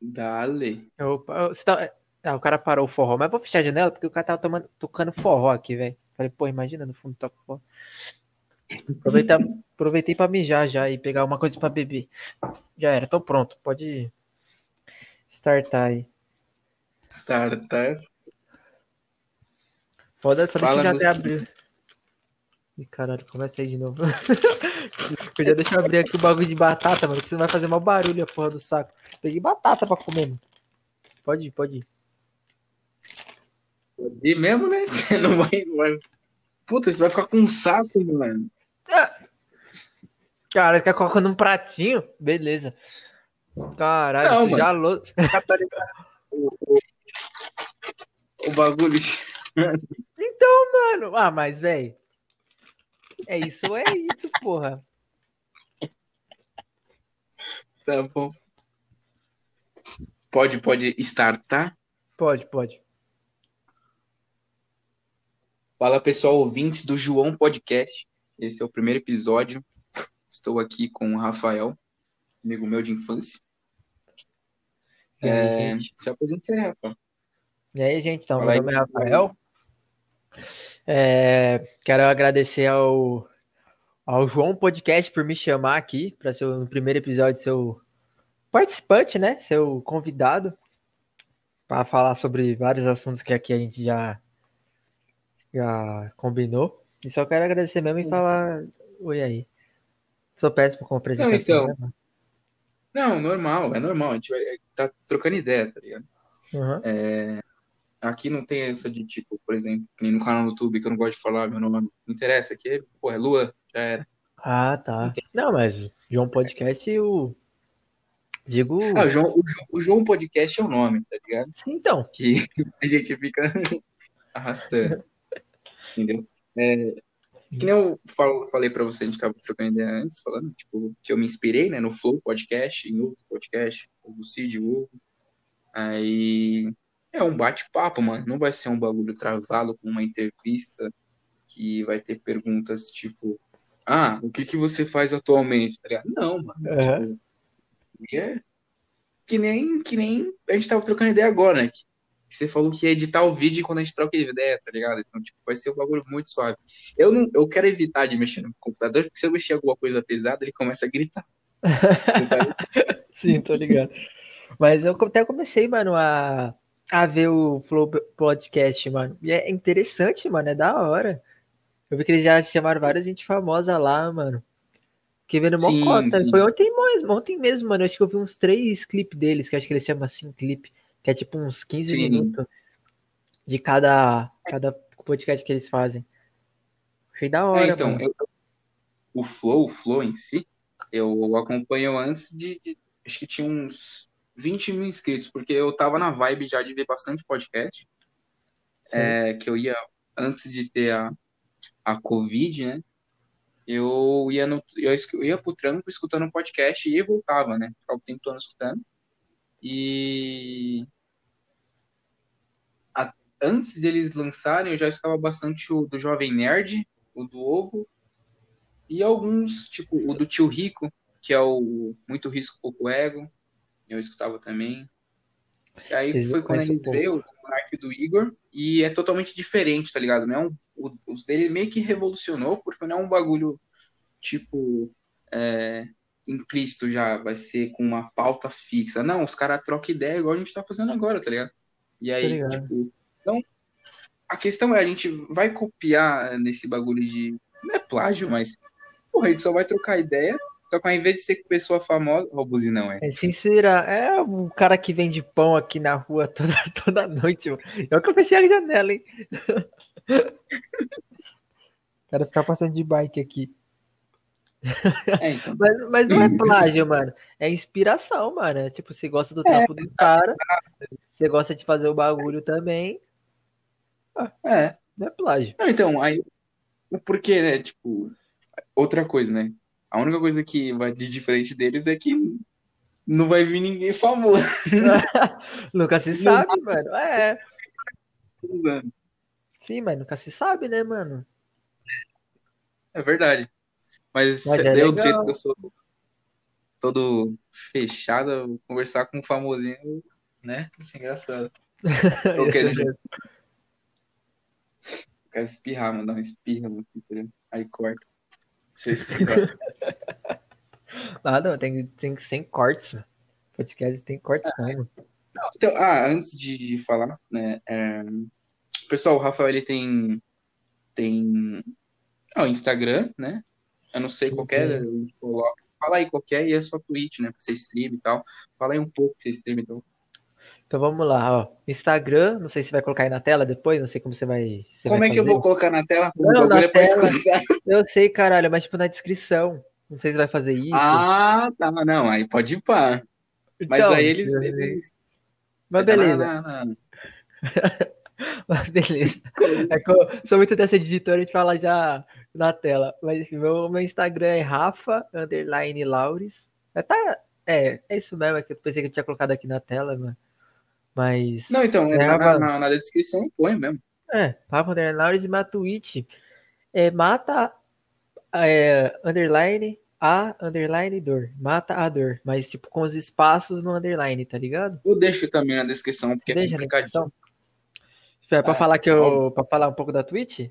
Dale. Opa, tá- Ah, o cara parou o forró, mas vou fechar a janela porque o cara tava tomando, tocando forró aqui, velho. Falei, pô, imagina no fundo toca forró. Aproveitar, aproveitei pra mijar já e pegar uma coisa pra beber. Já era, tô pronto. Pode startar aí. Startar. Foda só Fala que já até abriu. Ih, caralho, começa aí de novo. Eu já deixa eu abrir aqui o bagulho de batata, mano, que você vai fazer mal barulho a porra do saco. Peguei batata pra comer, mano. Pode ir, pode ir. E mesmo, né? Você não vai, vai. Puta, você vai ficar com um saço, mano. Cara, quer colocar num pratinho? Beleza. Caralho, Não, sujar a louça. O, o, o bagulho. Mano, ah, mas, velho. É isso, é isso, porra. Tá bom. Pode, pode startar. Pode, pode. Fala pessoal, ouvintes do João Podcast. Esse é o primeiro episódio. Estou aqui com o Rafael, amigo meu de infância. E aí, É, gente? Se apresente aí, Rafa. E aí, gente, então, Fala meu aí. nome é Rafael. É, quero agradecer ao, ao João Podcast por me chamar aqui para ser o- no primeiro episódio seu participante, né? Seu convidado para falar sobre vários assuntos que aqui a gente já já combinou. E só quero agradecer mesmo e falar oi aí. Sou péssimo com apresentação. então. né? Não, normal, é normal. A gente vai tá trocando ideia, tá ligado? Uhum. Aqui não tem essa de tipo, por exemplo, que nem no canal do YouTube que eu não gosto de falar meu nome. Não interessa, aqui é, pô, é Lua, já era. Ah, tá. Não, mas João Podcast eu digo. Ah, o João, o, João, o João Podcast é o nome, tá ligado? Então, Que a gente fica arrastando. Entendeu? É, que nem eu falo- falei pra você, a gente tava trocando ideia antes, falando, tipo, que eu me inspirei, né, no Flow Podcast, em outros podcasts, o Cid, o Hugo. Aí é um bate-papo, mano. Não vai ser um bagulho travado com uma entrevista que vai ter perguntas tipo, ah, o que que você faz atualmente? Tá ligado? Não, mano. Aham. Tipo, é que nem, que nem a gente tava trocando ideia agora, né? Você falou que ia editar o vídeo quando a gente troca ideia, tá ligado? Então, tipo, vai ser um bagulho muito suave. Eu não, eu quero evitar de mexer no computador, porque se eu mexer alguma coisa pesada, ele começa a gritar. Então, sim, tô ligado. Mas eu até comecei, mano, a, a ver o Flow Podcast, mano. E é interessante, mano, é da hora. Eu vi que eles já chamaram várias gente famosa lá, mano. Fiquei vendo mó Sim, cota. sim. Foi ontem mesmo, ontem mesmo, mano. Eu acho que eu vi uns três clipes deles, que acho que eles chamam assim, clipe. Que é tipo uns 15 Sim. minutos de cada, cada podcast que eles fazem. Achei da hora, É, então, eu- o Flow, o Flow em si, eu acompanho antes de, de- Acho que tinha uns 20 mil inscritos, porque eu tava na vibe já de ver bastante podcast. É, que eu ia, antes de ter a, a Covid, né? Eu ia, no, eu, eu ia pro trampo escutando podcast e voltava, né? Ficava o tempo todo escutando. E a- antes deles lançarem, eu já estava bastante o do Jovem Nerd, o do Ovo, e alguns, tipo, o do Tio Rico, que é o Muito Risco, Pouco Ego, eu escutava também. E aí foi quando eles veio o Monark do Igor, e é totalmente diferente, tá ligado? Não é o- os dele meio que revolucionou, porque não é um bagulho, tipo, é, implícito já, vai ser com uma pauta fixa. Não, os caras trocam ideia igual a gente tá fazendo agora, tá ligado? E aí, tipo, então, a questão é, a gente vai copiar nesse bagulho de, não é plágio, mas, porra, a gente só vai trocar ideia, só que ao invés de ser pessoa famosa, ó, o buzinão, é. É sincera, é o cara que vende pão aqui na rua toda, toda noite. mano. Eu que eu fechei a janela, hein? Quero ficar passando de bike aqui. É, então. Mas, mas não é plágio, mano. É inspiração, mano. É tipo, você gosta do trampo do cara, você gosta de fazer o bagulho também. É. Não é plágio. Não, então, aí, o porquê, né? Tipo, outra coisa, né? A única coisa que vai de diferente deles é que não vai vir ninguém famoso. Nunca se sabe, mano. É, sim, mas nunca se sabe, né, mano? É verdade. Mas, Mas é deu jeito que eu sou. todo fechado, conversar com um famosinho, né? Isso é engraçado. Eu quero, eu quero espirrar, mano, dar uma espirra, mano, aí corta. Você espirra. Nada, tem, tem que ser cortes, mano. Podcast tem cortes, não, mano. Então, ah, antes de falar, né, é... pessoal, o Rafael, ele tem, tem ah, o Instagram, né, eu não sei qualquer, fala aí qualquer, e é só Twitch, né, pra você stream e tal, fala aí um pouco que você stream, então. Então vamos lá, ó. Instagram, não sei se vai colocar aí na tela depois, não sei como você vai. Você como vai é que eu vou colocar na tela? Não, na é tela. Eu sei, caralho, mas tipo na descrição. Não sei se vai fazer isso. Ah, tá, não, aí pode ir pá. Mas então, aí eles, eles... Mas beleza. Não, não, não. Mas beleza. É eu sou muito dessa editora, a gente fala já na tela. Mas enfim, meu, meu Instagram é Rafa underline Laures. É, tá, é, é isso mesmo, é que eu pensei que eu tinha colocado aqui na tela, mas. Mas não, então, é, na, na, na, descrição põe mesmo. É, Rafa underline e minha Twitch é mata é, underline a underline dor. Mata a dor. Mas, tipo, com os espaços no underline, tá ligado? Eu deixo também na descrição, porque Deixa é complicadinho. É pra ah, falar que eu. pra falar um pouco da Twitch?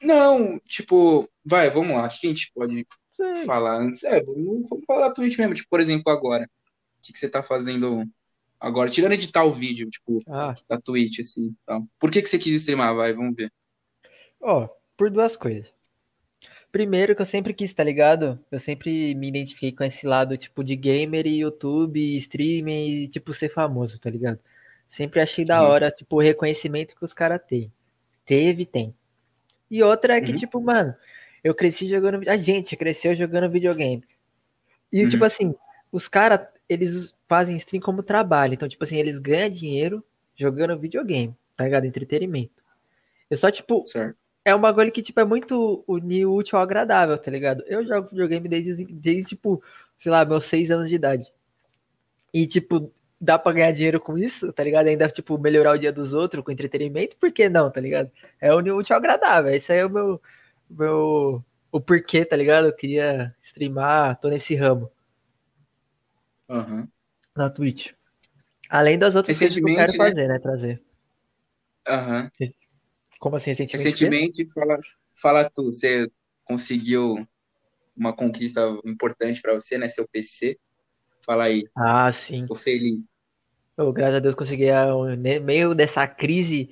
Não, tipo, vai, vamos lá. O que a gente pode Sim. falar antes? É, vamos, vamos falar da Twitch mesmo. Tipo, por exemplo, agora. O que, que você tá fazendo agora? Tirando editar o vídeo, tipo, ah. da Twitch, assim. Tal. Por que, que você quis streamar? Vai, vamos ver. Ó, oh, por duas coisas. Primeiro que eu sempre quis, tá ligado? Eu sempre me identifiquei com esse lado, tipo, de gamer e YouTube, streaming e, tipo, ser famoso, tá ligado? Sempre achei da hora, tipo, o reconhecimento que os caras têm. Teve, tem. E outra é que, uhum. tipo, mano, eu cresci jogando. A gente cresceu jogando videogame. E, uhum. tipo assim, os caras, eles fazem stream como trabalho. Então, tipo assim, eles ganham dinheiro jogando videogame, tá ligado? Entretenimento. Eu só, tipo, certo é um bagulho que, tipo, é muito unir útil ao agradável, tá ligado? Eu jogo videogame desde, desde, tipo, sei lá, meus seis anos de idade. E, tipo, dá pra ganhar dinheiro com isso, tá ligado? Ainda, tipo, melhorar o dia dos outros com entretenimento, por que não, tá ligado? É unir útil ao agradável. Esse aí é o meu, meu, o porquê, tá ligado? Eu queria streamar, tô nesse ramo. Uhum. Na Twitch. Além das outras coisas que eu quero né? fazer, né? Trazer. Aham. Uhum. Como assim, recentemente? Recentemente, fala, fala tu, você conseguiu uma conquista importante para você, né? Seu PC. Fala aí. Ah, sim. Tô feliz. Oh, graças a Deus consegui, no meio dessa crise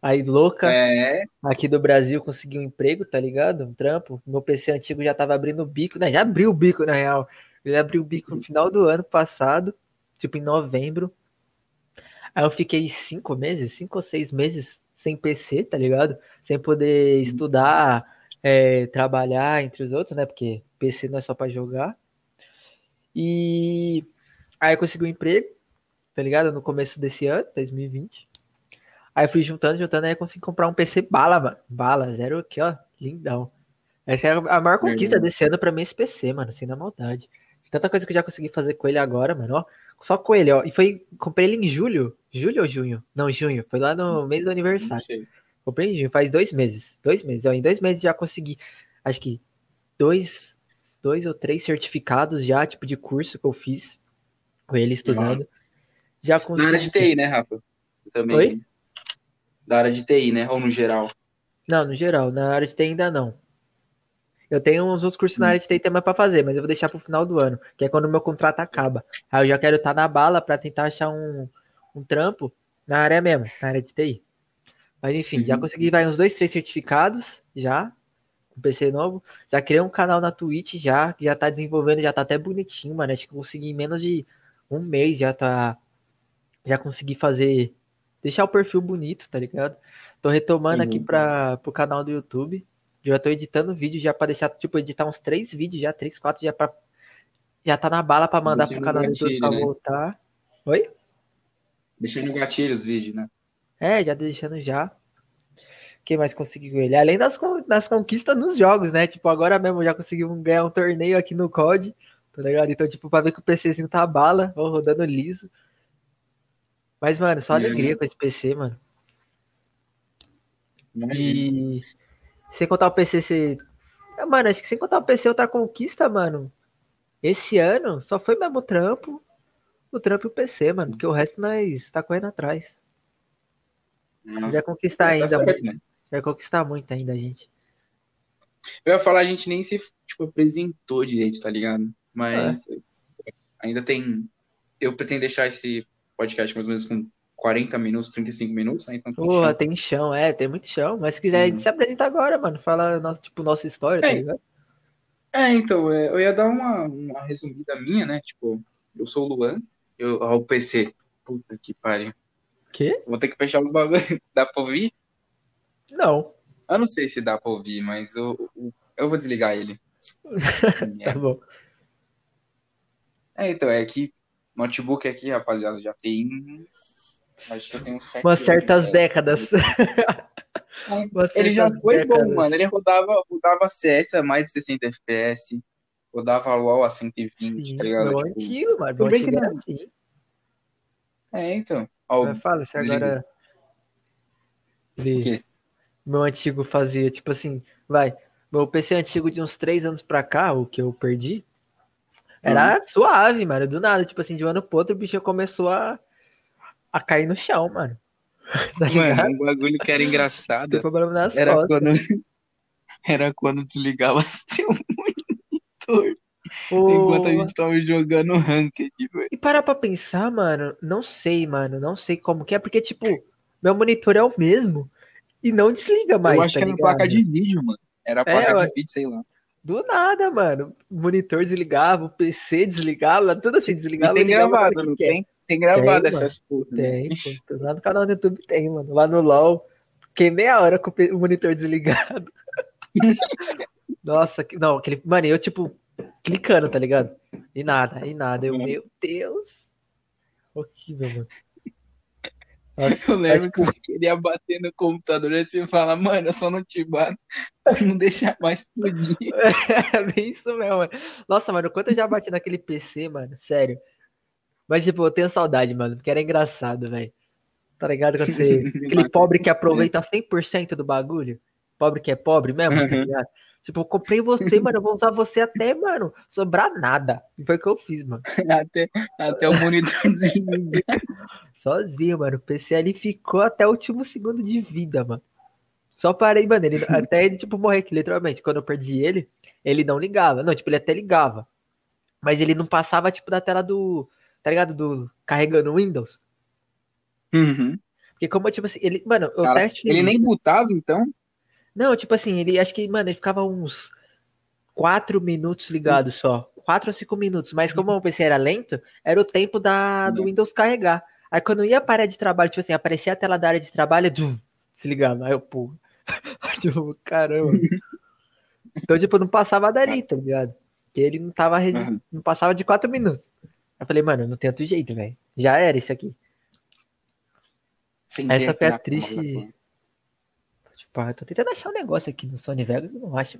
aí louca é. aqui do Brasil, consegui um emprego, tá ligado? Um trampo. Meu PC antigo já tava abrindo o bico, né? Já abriu o bico, na real. Ele abriu o bico no final do ano passado, tipo em novembro. Aí eu fiquei cinco meses, cinco ou seis meses sem PC, tá ligado? Sem poder estudar, é, trabalhar entre os outros, né? Porque PC não é só para jogar. E aí eu consegui um emprego, tá ligado? No começo desse ano, 2020. Aí fui juntando, juntando, aí eu consegui comprar um PC bala, mano. Bala, zero aqui, ó. Lindão. Essa é a maior conquista desse ano pra mim, esse PC, mano, assim, na maldade. Tanta coisa que eu já consegui fazer com ele agora, mano, ó. Só com ele, ó. E foi. Comprei ele em julho. Julho ou junho? Não, junho. Foi lá no mês do aniversário. Comprei em junho, faz dois meses. Dois meses. Ó, em dois meses já consegui. Acho que dois, dois ou três certificados já, tipo, de curso que eu fiz com ele estudando. Uhum. Já consegui. Na área de TI, né, Rafa? Também. Oi? Da área de TI, né? Ou no geral? Não, no geral. Na área de TI ainda não. Eu tenho uns outros cursos na área de TI também para fazer, mas eu vou deixar para o final do ano, que é quando o meu contrato acaba. Aí eu já quero estar tá na bala para tentar achar um, um trampo na área mesmo, na área de TI. Mas enfim, uhum. já consegui vai uns dois, três certificados já, com PC novo. Já criei um canal na Twitch já, que já tá desenvolvendo, já tá até bonitinho, mano. Acho que consegui em menos de um mês já tá. Já consegui fazer. Deixar o perfil bonito, tá ligado? Tô retomando uhum. aqui para pro canal do YouTube. Já tô editando vídeo já para deixar, tipo, editar uns três vídeos já, três, quatro já para já tá na bala para mandar pro canal do YouTube pra né? voltar. Oi? Deixando gatilho os vídeos, né? É, já deixando já. Quem mais conseguiu ele? Além das, das conquistas nos jogos, né? Tipo, agora mesmo já conseguimos ganhar um torneio aqui no COD, tá ligado? Então, tipo, pra ver que o PCzinho tá bala, ó, rodando liso. Mas, mano, só alegria com esse PC, mano. Imagina. E sem contar o PC, você. Mano, acho que sem contar o PC, outra conquista, mano. Esse ano só foi mesmo o trampo, o trampo e o PC, mano, porque o resto nós tá correndo atrás. Não. Já conquistar Tá ainda, certo, muito, né? vai conquistar muito ainda, gente. Eu ia falar, a gente nem se, tipo, apresentou direito, tá ligado? Mas ainda tem. Eu pretendo deixar esse podcast mais ou menos com 40 minutos, 35 minutos, né? Então tem Porra, chão. tem chão, é, tem muito chão. Mas se quiser, Uhum. se apresenta agora, mano. Fala, nossa, tipo, nossa história, tá É. ligado? É, então, é, eu ia dar uma, uma resumida minha, né? Tipo, eu sou o Luan, eu, ó, o PC. Puta que pariu. Quê? Vou ter que fechar os bagulhos. Dá pra ouvir? Não. Eu não sei se dá pra ouvir, mas eu, eu, eu vou desligar ele. Tá bom. É, então, é que notebook aqui, rapaziada, já tem. uns- Acho que eu tenho sete Umas anos, certas né? décadas. Umas Ele já foi bom, décadas. mano. Ele rodava, rodava CS a mais de 60 FPS, rodava LoL a 120, Sim, tá ligado? meu Tipo, antigo, mano. Meu bem que era não- assim. É, então. Ó, Mas fala, se agora. Quê? Meu antigo fazia, tipo assim, vai. Meu PC antigo de uns três anos pra cá, o que eu perdi, era Uhum. suave, mano. Do nada, tipo assim, de um ano pro outro, o bicho começou a, a cair no chão, mano. Tá? Mano, um bagulho que era Tem engraçado problema nas era fotos. quando, era quando desligava seu monitor Ô, enquanto a gente tava jogando ranked, velho. E parar pra pensar, mano, não sei, mano, não sei como que é, porque, tipo, meu monitor é o mesmo e não desliga mais, Eu acho tá que era ligado? placa de vídeo, mano. Era placa eu de vídeo, sei lá. Do nada, mano. O monitor desligava, o PC desligava, tudo assim, E desligava. tem ligava gravado, não quer. tem? Tem gravado Tem, essas porra. né? Tem, pô. Lá no canal do YouTube tem, mano. Lá no LOL, fiquei meia hora com o monitor desligado. Nossa, não, aquele. Mano, eu, tipo, clicando, tá ligado? E nada, e nada. Eu, Uhum. meu Deus. Horrível, mano. Nossa, Eu lembro É, que você queria bater no computador e você fala, mano, eu só não te bato pra não deixar mais explodir. É bem isso mesmo, mano. Nossa, mano, quanto eu já bati naquele PC, mano, sério. Mas, tipo, eu tenho saudade, mano, porque era engraçado, velho. Tá ligado? Quando você... Aquele pobre que aproveita 100% do bagulho. Pobre que é pobre mesmo, tá ligado? Tipo, eu comprei você, mano, eu vou usar você até, mano, sobrar nada. E foi o que eu fiz, mano. Até, até o monitor desligar. Sozinho, mano. O PC ali ficou até o último segundo de vida, mano. Só parei, mano. Ele, até ele, tipo, morrer, que literalmente, quando eu perdi ele, ele não ligava. Não, tipo, ele até ligava. Mas ele não passava, tipo, da tela do. Tá ligado? Do. Carregando Windows. Uhum. Porque como, tipo assim, ele. Mano, o Cara, teste. ele nem botava, então? Não, tipo assim, ele acho que, mano, ele ficava uns 4 minutos ligado só. 4 ou 5 minutos. Mas como o PC era lento, era o tempo da, do Windows carregar. Aí quando ia para a área de trabalho, tipo assim, aparecia a tela da área de trabalho, zum, desligava. Aí eu, pô. tipo, caramba. Então, tipo, não passava dali, tá ligado? Porque ele não tava, Uhum. não passava de 4 minutos. Eu falei, mano, não tem outro jeito, velho. Já era isso aqui. Sentei Essa a triste. Tipo, ah, eu tô tentando achar um negócio aqui no Sony Vegas, eu não acho.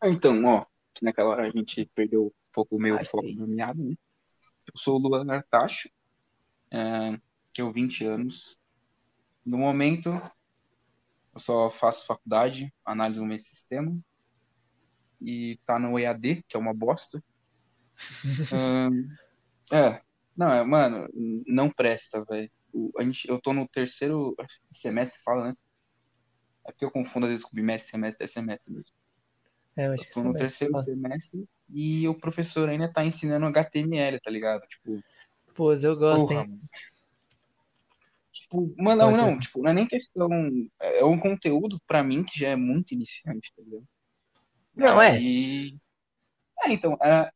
Ah, Então, ó, que naquela hora a gente perdeu um pouco o meu Ah, foco sim. na meada, né? Eu sou o Luan Artacho, é, tenho 20 anos. No momento, eu só faço faculdade, análise do meio sistema, e tá no EAD, que é uma bosta. É, não, é, mano, não presta, velho. Eu tô no terceiro semestre, fala, né? É porque eu confundo às vezes com bimestre, semestre, é semestre mesmo. É, eu acho Eu tô no terceiro Ó, semestre e o professor ainda tá ensinando HTML, tá ligado? Tipo, Pô, eu gosto, porra, hein? mano. Tipo, mano, não, não, tipo, não é nem questão. É um conteúdo pra mim que já é muito iniciante, tá ligado? Não, é. Aí. É, então, era,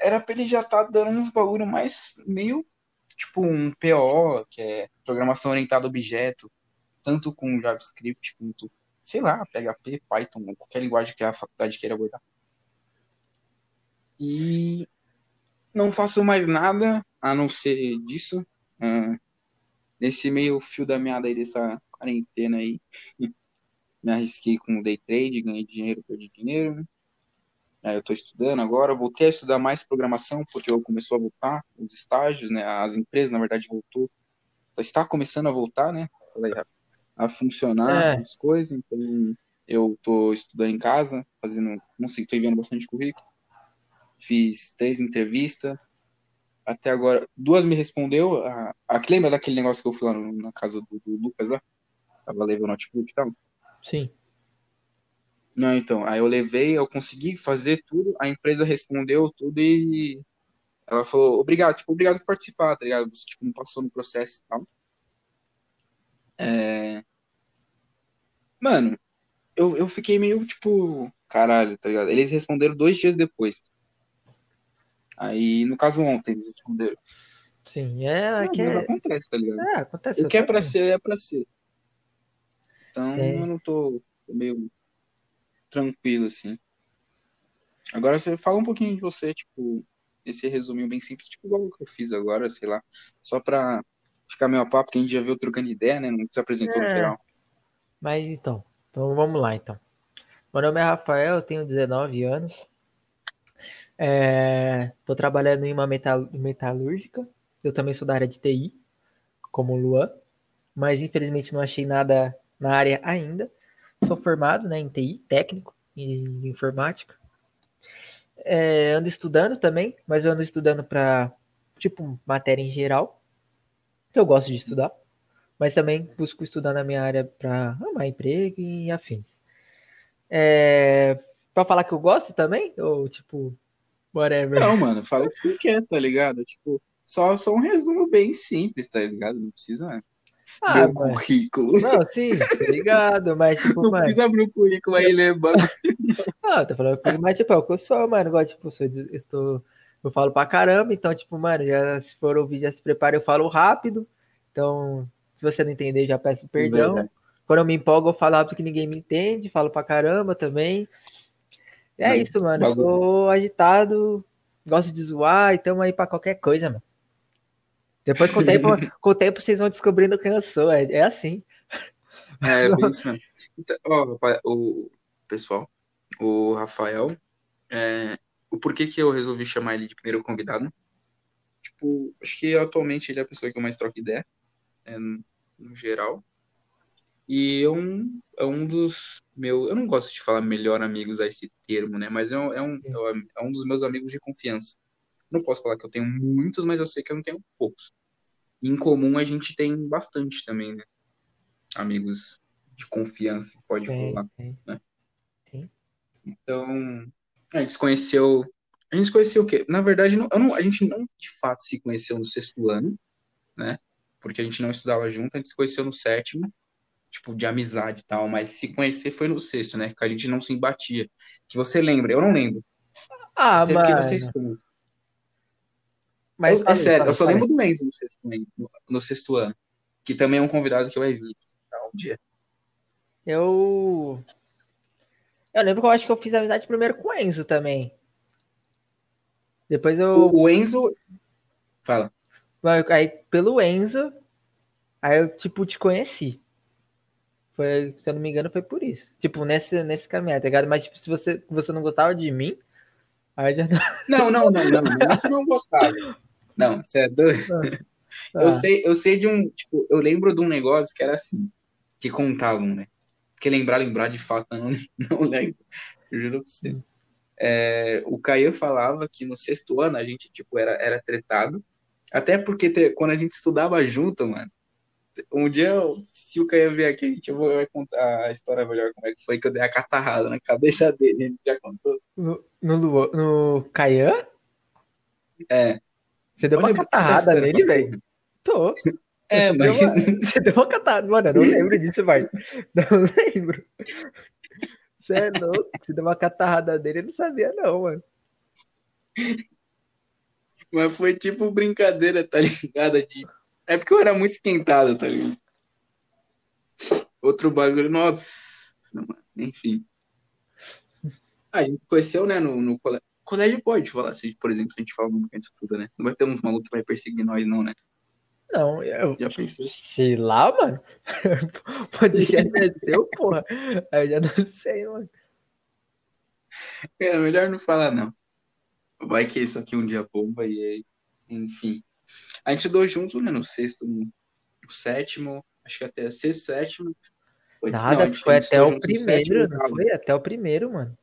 era pra ele já tá dando uns bagulho mais meio, tipo, um PO, que é Programação Orientada a Objeto, tanto com JavaScript quanto, sei lá, PHP, Python, qualquer linguagem que a faculdade queira abordar. E não faço mais nada a não ser disso. Ah, nesse meio fio da meada aí dessa quarentena aí, me arrisquei com o day trade, ganhei dinheiro, perdi dinheiro. Aí eu tô estudando agora, voltei a estudar mais programação, porque eu começou a voltar os estágios, né? As empresas, na verdade, voltou. Está começando a voltar, né? A funcionar É. as coisas, então eu tô estudando em casa, fazendo, não sei, tô enviando bastante currículo. fiz três entrevistas. Até agora, duas me respondeu. A, a, lembra daquele negócio que eu fui lá no, na casa do, do, Lucas lá? Tava levando o notebook e tal? Sim. Não, então, aí eu levei, eu consegui fazer tudo, a empresa respondeu tudo e ela falou, obrigado, tipo, obrigado por participar, tá ligado? Você, tipo, não passou no processo e tal. É... Mano, eu, eu fiquei meio, tipo, caralho, tá ligado? Eles responderam dois dias depois. Aí, no caso, ontem eles responderam. Sim, é. Não, que mas é... acontece, tá ligado? É, acontece. O que é pra ser, é pra ser. Então, é. eu não tô, tô meio tranquilo, assim. Agora você fala um pouquinho de você, tipo, esse resuminho bem simples, tipo igual que eu fiz agora, sei lá, só pra ficar meio a papo, porque a gente já viu trocando ideia, né? Não se apresentou é. no geral. Mas então, então vamos lá então. Meu nome é Rafael, eu tenho 19 anos. Estou é, trabalhando em uma metal, metalúrgica. Eu também sou da área de TI, como o Luan, mas infelizmente não achei nada na área ainda. Sou formado né, em TI, técnico em informática. É, ando estudando também, mas eu ando estudando para, tipo, matéria em geral, eu gosto de estudar, mas também busco estudar na minha área para arrumar emprego e afins. É, para falar que eu gosto também, ou tipo, whatever? Não, mano, fala o que você quer, tá ligado? Tipo, só, só um resumo bem simples, tá ligado? Não precisa ah, meu mas... currículo. Não, sim, ligado, mas tipo, Não mano... precisa abrir o currículo aí lembrando. Não, tô falando, mas tipo, é o que eu sou, mano. Igual, tipo, sou, estou, eu falo pra caramba, então, tipo, mano, já se for ouvir, já se prepara, eu falo rápido. Então, se você não entender, já peço perdão. Verdade. Quando eu me empolgo, eu falo rápido que ninguém me entende, falo pra caramba também. É isso, mano. Eu sou agitado, gosto de zoar, então aí pra qualquer coisa, mano. Depois, com o tempo, com o tempo vocês vão descobrindo quem eu sou. É, é assim. É, é bem isso mesmo. Então, ó, o pessoal, o Rafael, é, o porquê que eu resolvi chamar ele de primeiro convidado? Tipo, acho que atualmente ele é a pessoa que eu mais troco ideia, é, no geral. E é um, é um dos meus. Eu não gosto de falar melhor amigos a esse termo, né? Mas é um, é um, é um dos meus amigos de confiança. Não posso falar que eu tenho muitos, mas eu sei que eu não tenho poucos. Em comum a gente tem bastante também, né? Amigos de confiança, pode falar, sim. né? Então, a gente se conheceu. A gente se conheceu o quê? Na verdade, não, não, a gente não de fato se conheceu no sexto ano, né? Porque a gente não estudava junto, a gente se conheceu no sétimo, tipo, de amizade e tal, mas se conhecer foi no sexto, né? Que a gente não se embatia. Que você lembra? Eu não lembro. Ah, mas... Mas, eu, é sério, eu só lembro do Enzo no sexto, no, no sexto ano. Que também é um convidado que eu evito. Tá, um dia. Eu. Eu lembro que eu acho que eu fiz amizade primeiro com o Enzo também. Depois eu. O, o Enzo. Fala. Aí, pelo Enzo, aí eu, tipo, te conheci. Foi, se eu não me engano, foi por isso. Tipo, nesse, nesse caminho, tá ligado? Mas, tipo, se você, você não gostava de mim, aí já não. Não, não, não, não. Não, não, não gostava. Não, você é doido. Ah, eu, sei, eu sei de um. Tipo, eu lembro de um negócio que era assim, que contavam, né? Porque lembrar, lembrar de fato, não, não lembro. Juro pra você. É, o Caio falava que no sexto ano a gente, tipo, era, era tretado. Até porque te, quando a gente estudava junto, mano. Um dia, se o Caio vier aqui, a gente vai contar a história melhor como é que foi que eu dei a catarrada na cabeça dele. A gente já contou. No, no, no Caian? É. Você deu Olha, uma catarrada tá nele, velho? Tô. É, mas. Deu uma... Você deu uma catarrada. Mano, eu não lembro disso, Marcos. Não lembro. Você é louco. Você deu uma catarrada dele, eu não sabia, não, mano. Mas foi tipo brincadeira, tá ligado? De... É porque eu era muito esquentado, tá ligado? Outro bagulho, nossa. Enfim. A gente conheceu, né, no, no colégio pode falar, se, por exemplo, se a gente fala muito que tudo, né? Não vai ter uns malucos que vai perseguir nós, não, né? Não, eu. Já pensei. Sei lá, mano. Pode ser seu, porra. Eu já não sei, mano. É, melhor não falar, não. Vai que isso aqui um dia bomba e aí. Enfim. A gente estudou junto, né? No sexto, no, sétimo, acho que até sexto, sétimo. Foi, Nada, não, foi até o primeiro, sétimo, não foi? Até o primeiro, mano.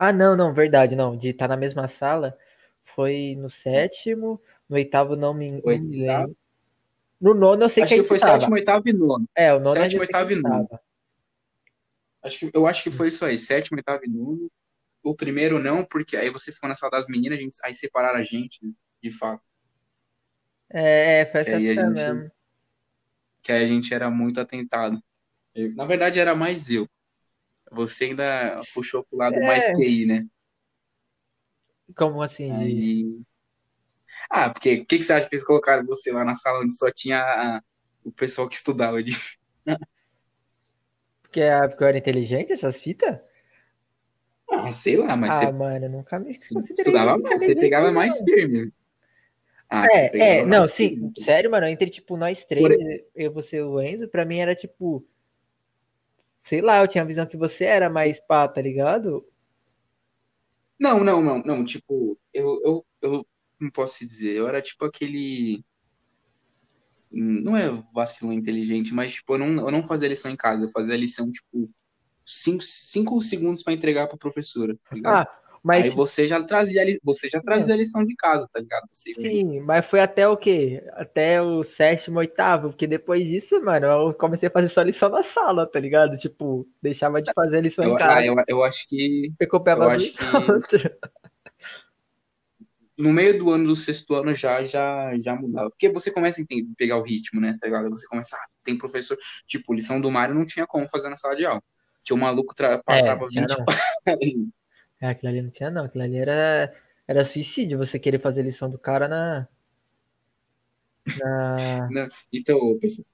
Ah, não, não, verdade, não. De estar tá na mesma sala Foi no sétimo, no oitavo não me, não me Oitavo? lembro. No nono eu sei Acho que que foi sétimo, oitavo e nono. É, o nono eu sétimo, que oitavo e nono. Acho que, eu acho que foi isso aí, sétimo, oitavo e nono. O primeiro não, porque aí você ficou na sala das meninas, gente- aí separaram a gente, né, de fato. É, é, foi Que essa época gente, mesmo. que aí a gente era muito atentado. Eu- na verdade, era mais eu. Você ainda puxou pro lado mais É, QI, né? como assim? Aí. Ah, porque o que, que você acha que eles colocaram você lá na sala onde só tinha a- o pessoal que estudava? De... Porque, é- porque eu era inteligente, essas fitas? Ah, sei lá, mas Ah, você mano, eu nunca me estudava mais, você pegava mais não. firme. Ah, É, é, pegava não, mais sim, firme. sério, mano, entre, tipo, nós três, Por... eu, você e o Enzo, pra mim era, tipo, sei lá, eu tinha a visão que você era mais pá, tá ligado? Não, não, não, não. Tipo, eu, eu, eu não posso te dizer. Eu era tipo aquele. hum, Não é vacilão inteligente, mas tipo, eu não, eu não fazia lição em casa. Eu fazia lição, tipo, cinco, cinco segundos pra entregar pra professora, tá? Ah, mas, Aí você já trazia, a você já é, trazia a lição de casa, tá ligado? Você sim, mas foi até o quê? Até o sétimo, oitavo, porque depois disso, mano, eu comecei a fazer só lição na sala, tá ligado? Tipo, deixava de fazer lição em Eu, ah, casa, eu, eu acho que. eu copiava Eu acho que no meio do ano do sexto ano já, já, já mudava. Porque você começa a entender, pegar o ritmo, né? Tá ligado? Você começa, ah, tem professor. Tipo, lição do Mário não tinha como fazer na sala de aula. Que o maluco tra- É, passava tinha 20 não. páginas. É, aquilo ali não tinha não, aquilo ali era, era suicídio, você querer fazer lição do cara na, na... Não, Então, pessoal,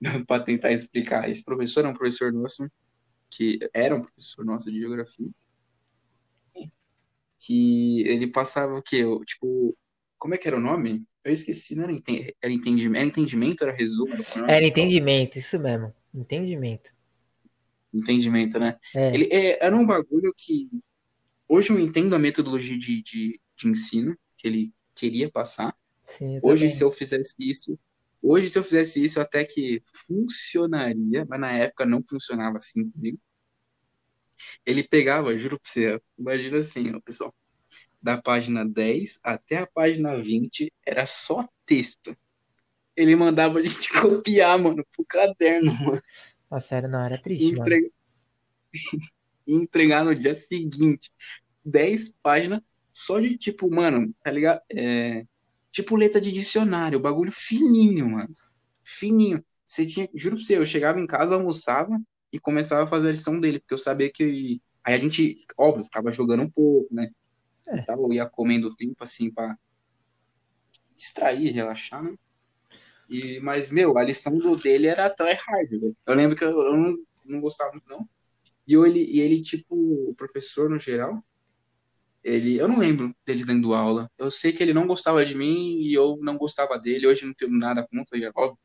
para tentar explicar, esse professor é um professor nosso, que era um professor nosso de geografia, que ele passava o quê? Tipo, como é que era o nome? Eu esqueci, não era, enten- era entendimento, era entendimento, era resumo, era era entendimento, isso mesmo, entendimento. Entendimento, né? É, Ele é, era um bagulho que hoje eu entendo a metodologia de, de, de ensino que ele queria passar. sim, Hoje, se também. eu fizesse isso, hoje, se eu fizesse isso, até que funcionaria, mas na época não funcionava assim comigo. Ele pegava, juro pra você, imagina assim, ó, pessoal, da página 10 até a página 20 era só texto. Ele mandava a gente copiar, mano, pro caderno, mano, Nossa, sério, não, era triste, mano. E entregar no dia seguinte. 10 páginas só de tipo, mano, tá ligado? É, tipo letra de dicionário, bagulho fininho, mano. Fininho. Você tinha, juro pra você, eu chegava em casa, almoçava e começava a fazer a lição dele, porque eu sabia que. Aí a gente, óbvio, ficava jogando um pouco, né? É, eu ia comendo tempo assim pra distrair, relaxar, né? E, mas, meu, a lição do dele era tryhard, velho. Eu lembro que eu, eu não, não gostava muito, não. E ele, e ele, tipo, o professor no geral, ele, eu não lembro dele dando aula. Eu sei que ele não gostava de mim e eu não gostava dele. Hoje eu não tenho nada contra, ele, óbvio,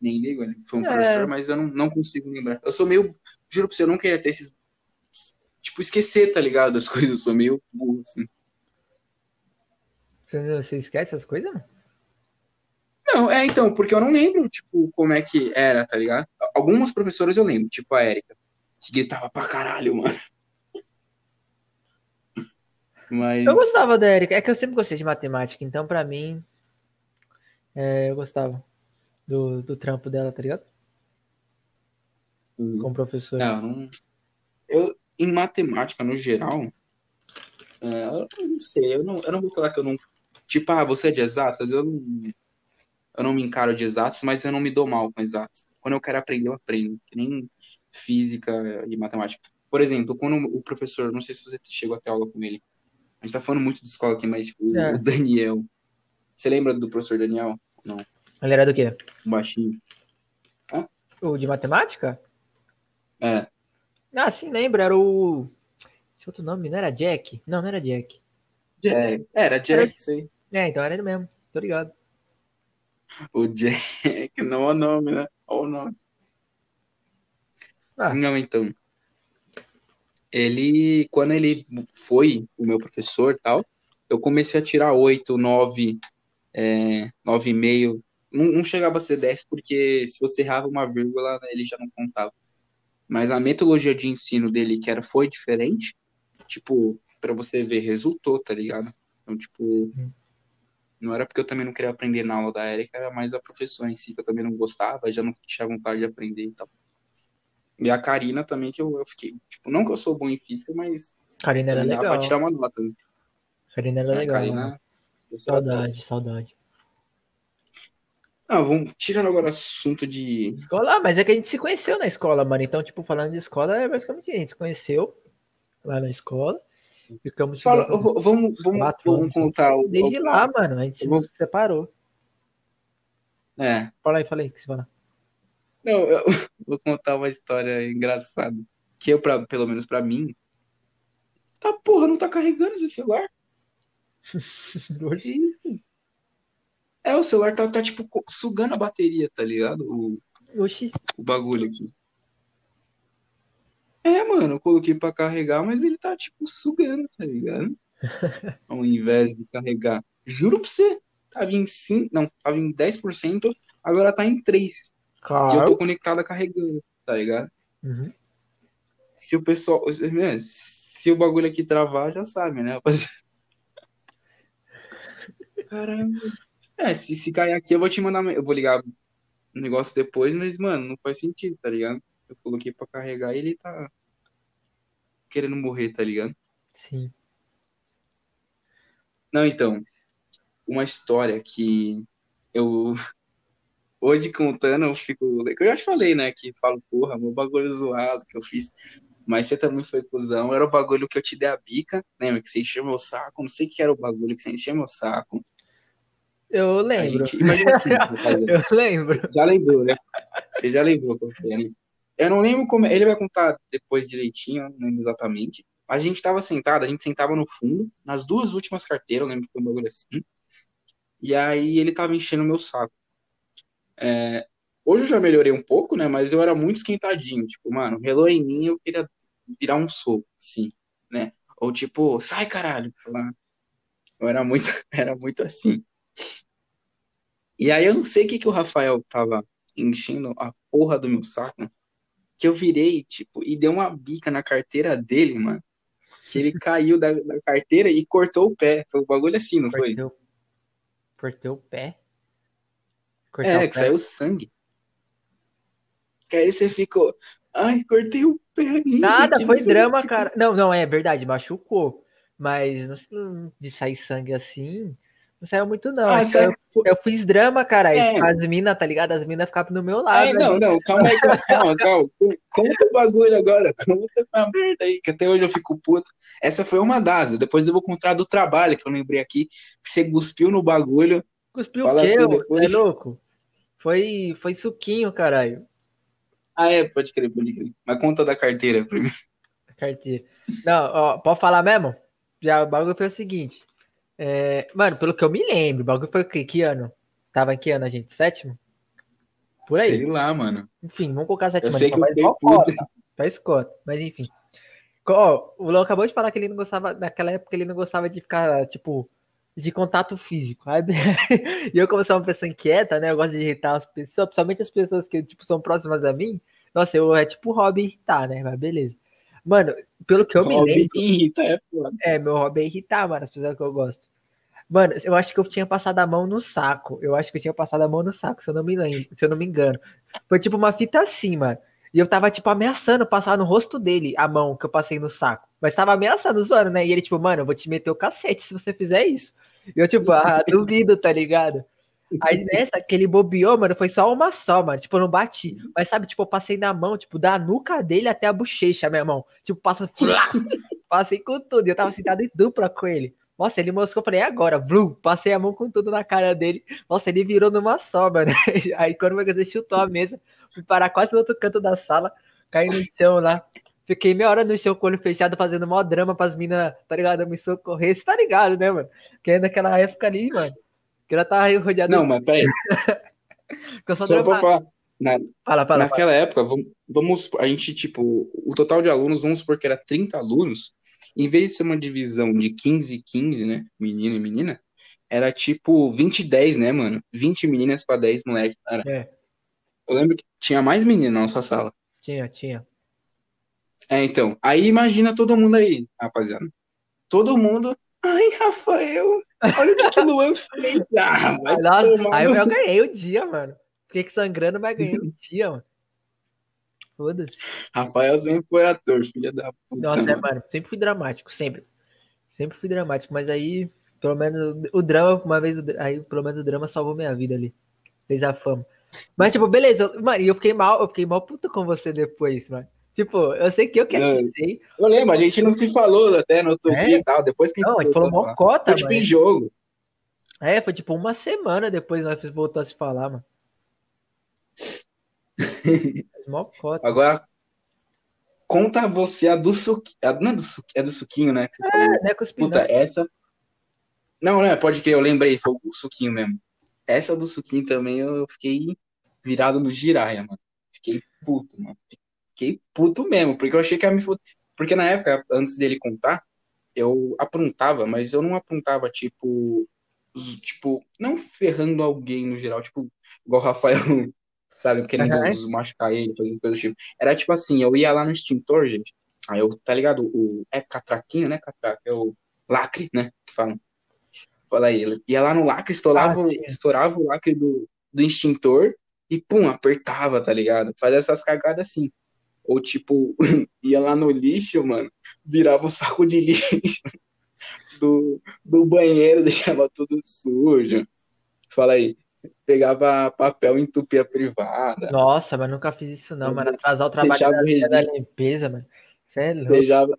nem ligo, ele foi um professor, é, mas eu não, não consigo lembrar. Eu sou meio, juro pra você, eu não queria ter esses, tipo, esquecer, tá ligado? As coisas, eu sou meio burro, assim. você esquece essas coisas? Não, é então, porque eu não lembro, tipo, como é que era, tá ligado? Algumas professoras eu lembro, tipo a Érica, que gritava pra caralho, mano. Eu Mas, gostava da Erika, é que eu sempre gostei de matemática, então pra mim, é, eu gostava do, do trampo dela, tá ligado? hum, Como professora. não, não, eu, em matemática, no geral, é, eu não sei, eu não, eu não vou falar que eu não, tipo, ah, você é de exatas, eu não, eu não me encaro de exatas, mas eu não me dou mal com exatas. Quando eu quero aprender, eu aprendo, que nem física e matemática. Por exemplo, quando o professor, não sei se você chegou até aula com ele, a gente tá falando muito de escola aqui, mas tipo, o É. Daniel, você lembra do professor Daniel? Não, Ele era do quê? um baixinho. Hã? O de matemática? É, Ah, sim, lembro, era o... Tinha outro nome, não era Jack? Não, não era Jack. Jack, era Era... Jack, isso aí. É, então era ele mesmo, tô ligado. O Jack, não é o nome, né? Olha o nome. Ah, Não, então. Ele, quando ele foi o meu professor e tal, eu comecei a tirar 8, 9, é, 9,5. Não, não chegava a ser 10, porque se você errava uma vírgula, ele já não contava. Mas a metodologia de ensino dele, que era, foi diferente, tipo, pra você ver, resultou, tá ligado? Então, tipo, não era porque eu também não queria aprender na aula da Erika, era mais a professora em si, que eu também não gostava, já não tinha vontade de aprender e tal. E a Karina também, que eu, eu fiquei, tipo, não que eu sou bom em física, mas Karina era dá pra legal. tirar uma nota. né? Karina era A legal. Karina, Saudade, saudade. Ah, vamos, tirando agora assunto de. Escola, ah, mas é que a gente se conheceu na escola, mano. Então, tipo, falando de escola, é basicamente a gente se conheceu lá na escola. Ficamos Fala, vamos, vamos, vamos contar o. desde o- lá, mano. A gente se vou- separou. É. Fala aí, fala aí, o que você fala? Não, eu vou contar uma história engraçada. Que eu, pra, pelo menos pra mim. Tá, porra, não tá carregando esse celular? É, o celular tá, tá tipo, sugando a bateria, tá ligado? O, Oxi, o bagulho aqui. É, mano, eu coloquei pra carregar, mas ele tá, tipo, sugando, tá ligado? Ao invés de carregar. Juro pra você, tava em 5, não, tava em 10%, agora tá em 3%. E eu tô claro. conectada carregando, tá ligado? Uhum. Se o pessoal. né, Se o bagulho aqui travar, já sabe, né? Caramba. É, se, se cair aqui, eu vou te mandar. Eu vou ligar o negócio depois, mas, mano, não faz sentido, tá ligado? Eu coloquei pra carregar e ele tá querendo morrer, tá ligado? Sim. Não, então, uma história que eu. Hoje contando, eu fico. Eu já te falei, né? Que falo, porra, meu bagulho zoado que eu fiz. Mas você também foi cuzão. Era o bagulho que eu te dei a bica, lembra? Que você encheu meu saco. Não sei o que era o bagulho que você encheu meu saco. Eu lembro. gente. Imagina assim, rapaziada. Eu lembro. Já lembrou, né? Você já lembrou qual foi, né? Eu não lembro como. Ele vai contar depois direitinho, não lembro exatamente. A gente tava sentado, a gente sentava no fundo, nas duas últimas carteiras, eu lembro que foi um bagulho assim. E aí ele tava enchendo o meu saco. É, hoje eu já melhorei um pouco, né? Mas eu era muito esquentadinho. Tipo, mano, relou em mim, eu queria virar um soco, assim, né? Ou tipo, sai caralho. Eu era muito, era muito assim. E aí eu não sei o que que o Rafael tava enchendo a porra do meu saco, que eu virei, tipo, e deu uma bica na carteira dele, mano. Que ele caiu da, da carteira e cortou o pé. Foi um bagulho assim, não foi? Cortei o, cortei o pé. Cortar É, o que saiu sangue. Que aí você ficou, ai, cortei o pé ainda. Nada, que foi não drama, quê." cara. Não, não, é verdade, machucou. Mas não- de sair sangue assim, não saiu muito, não. Ah, que sério? eu, eu fiz drama, cara. É. As minas, tá ligado? As minas ficavam no meu É, lado. não, ali. não, calma aí, calma, calma. Conta o bagulho agora, conta essa merda aí, que até hoje eu fico puto. Essa foi uma das, depois eu vou contar do trabalho, que eu lembrei aqui, que você cuspiu no bagulho. Cuspiu o quê. É louco? Foi, foi suquinho, caralho. Ah, é, pode crer, pode crer. Mas conta da carteira pra mim. Carteira. Não, ó, pode falar mesmo? Já o bagulho foi o seguinte. É, mano, pelo que eu me lembro, o bagulho foi o quê? Que ano? Tava em que ano, a gente? Sétimo? Por aí. Sei lá, mano. Enfim, vamos colocar sétimo Eu sei que eu faz cota, faz cota, mas enfim. Ó, o Léo acabou de falar que ele não gostava, naquela época ele não gostava de ficar, tipo, de contato físico. E eu, como sou uma pessoa inquieta, né? Eu gosto de irritar as pessoas, principalmente as pessoas que, tipo, são próximas a mim. Nossa, eu é tipo hobby irritar, né? Mas beleza. Mano, pelo que eu me Hobby lembro, irrita, é foda. é, meu hobby é irritar, mano, as pessoas que eu gosto. Mano, eu acho que eu tinha passado a mão no saco. Eu acho que eu tinha passado a mão no saco, se eu não me lembro, se eu não me engano. Foi tipo uma fita assim, mano. E eu tava, tipo, ameaçando passar no rosto dele a mão que eu passei no saco. Mas tava ameaçando, zoando, né? E ele, tipo, mano, eu vou te meter o cacete se você fizer isso. E eu, tipo, ah, duvido, tá ligado? Aí nessa que ele bobeou, mano, foi só uma só, mano. Tipo, eu não bati. Mas sabe, tipo, eu passei na mão, tipo, da nuca dele até a bochecha, meu irmão. Tipo, passa. Passei com tudo. Eu tava sentado em dupla com ele. Nossa, ele moscou, eu falei, "É agora, Blue, passei a mão com tudo na cara dele. Nossa, ele virou numa só, mano. Aí quando o Magazer chutou a mesa, fui parar quase no outro canto da sala, caí no chão lá. Fiquei meia hora no chão com o olho fechado, fazendo mó drama pras minas, tá ligado? Me socorrer. Você tá ligado, né, mano? Que naquela época ali, mano. Que ela tava rodeada. Não, mas peraí. que eu só Só drama. falar. Na, Fala, fala, fala. naquela época, vamos, vamos. A gente, tipo, o total de alunos, vamos supor que era 30 alunos. Em vez de ser uma divisão de 15 e 15, né? Menino e menina, era tipo 20 e 10, né, mano? 20 meninas pra 10 moleques, cara. É, Eu lembro que tinha mais menina na nossa sala. tinha, tinha. É, então. Aí imagina todo mundo aí, rapaziada. Todo mundo Ai, Rafael, olha o que o Luan fez. Ah, vai Nossa, tomar aí no- eu ganhei o dia, mano. Fiquei sangrando, mas ganhei o dia, mano. Foda-se. Rafael sempre foi ator, filha da puta. Nossa, é, mano. mano, sempre fui dramático, sempre. Sempre fui dramático, mas aí, pelo menos, o drama, uma vez, aí, pelo menos o drama salvou minha vida ali. Fez a fama. Mas, tipo, beleza, eu- mano, e eu fiquei mal, eu fiquei mal puto com você depois, mano. Tipo, eu sei que eu que avisei. Eu lembro, a gente não se falou até no outro É? dia e tal. Depois que a gente Não, a gente falou mó cota, Foi tipo em jogo. É, foi tipo uma semana depois nós voltou a se falar, mano. Mó cota. Agora, conta você a do suquinho. Não é do, su... é do suquinho, né? Que falou. né. Puta, essa. Não, né? Pode crer, eu lembrei, foi o suquinho mesmo. Essa do suquinho também eu fiquei virado no giraia, mano. Fiquei puto, mano. Fiquei puto mesmo, porque eu achei que ia me foder. Porque na época, antes dele contar, eu aprontava, mas eu não aprontava, tipo. Tipo, não ferrando alguém no geral, tipo, igual o Rafael, sabe, querendo Aham. machucar ele, fazer as coisas do tipo. Era tipo assim, eu ia lá no extintor, gente. Aí eu, tá ligado? O, é catraquinho, né? Catraca, é o lacre, né? Que falam. Fala aí, ele ia lá no lacre, estourava, Ah, estourava o lacre do, do extintor e pum, apertava, tá ligado? Fazia essas cagadas assim. Ou tipo, ia lá no lixo, mano, virava o saco de lixo do, do banheiro, deixava tudo sujo. Fala aí, pegava papel e entupia privada, Nossa, mas nunca fiz isso não, mano. Atrasar o trabalho da, da limpeza, mano. Você é louco, beijava,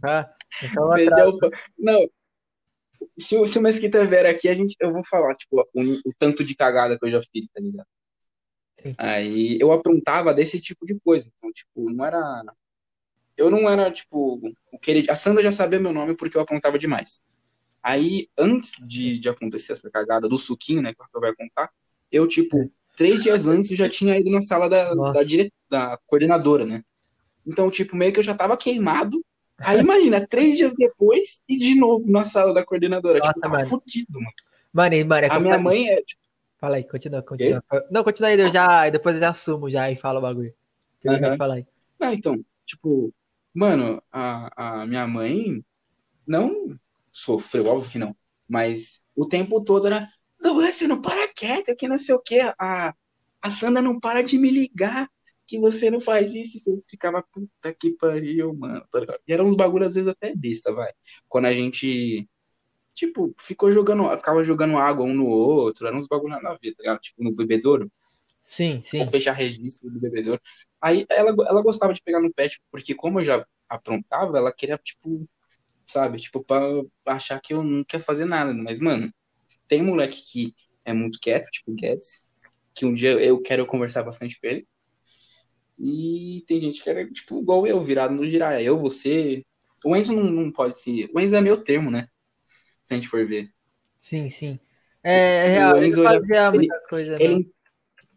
tá? Então, beijava. Não, se, o- se o Mesquita vier aqui, a gente, eu vou falar, tipo, o, o tanto de cagada que eu já fiz, tá ligado? Sim. Aí eu aprontava desse tipo de coisa. Então, tipo, não era. Eu não era, tipo, o querido. A Sandra já sabia meu nome porque eu aprontava demais. Aí, antes de, de acontecer essa cagada do suquinho, né, que o vai contar, eu, tipo, três dias antes eu já tinha ido na sala da, da, dire... da coordenadora, né? Então, tipo, meio que eu já tava queimado. Aí, imagina, três dias depois e de novo na sala da coordenadora. Nossa, tipo, tava mano. fudido, mano. Mano, mano, é A minha mãe é, tipo, Fala aí, continua, continua. Não, continua aí, eu já, depois eu já assumo já e falo o bagulho. Falar aí. Não, então, tipo, mano, a, a minha mãe não sofreu, óbvio que não, mas o tempo todo era, Luan, você não para quieto, que não sei o quê, a, a Sandra não para de me ligar, que você não faz isso, e você ficava, puta que pariu, mano, tá ligado? E eram uns bagulhos às vezes até besta, vai, quando a gente, tipo, ficou jogando, ficava jogando água um no outro, eram uns bagulhos nada a ver, tá ligado? Tipo, no bebedouro, Sim, sim. ou fechar registro do bebedouro. Aí ela, ela gostava de pegar no pé, tipo, porque como eu já aprontava, ela queria, tipo, sabe, tipo, pra achar que eu não quer fazer nada. Mas, mano, tem moleque que é muito quieto, tipo o Guedes, que um dia eu quero conversar bastante com ele. E tem gente que era, tipo, igual eu, virado no giraia. Eu, você. O Enzo não, não pode ser. O Enzo é meu termo, né? Se a gente for ver. Sim, sim. É, é real, ele ele- fazia muita coisa, não. Ele,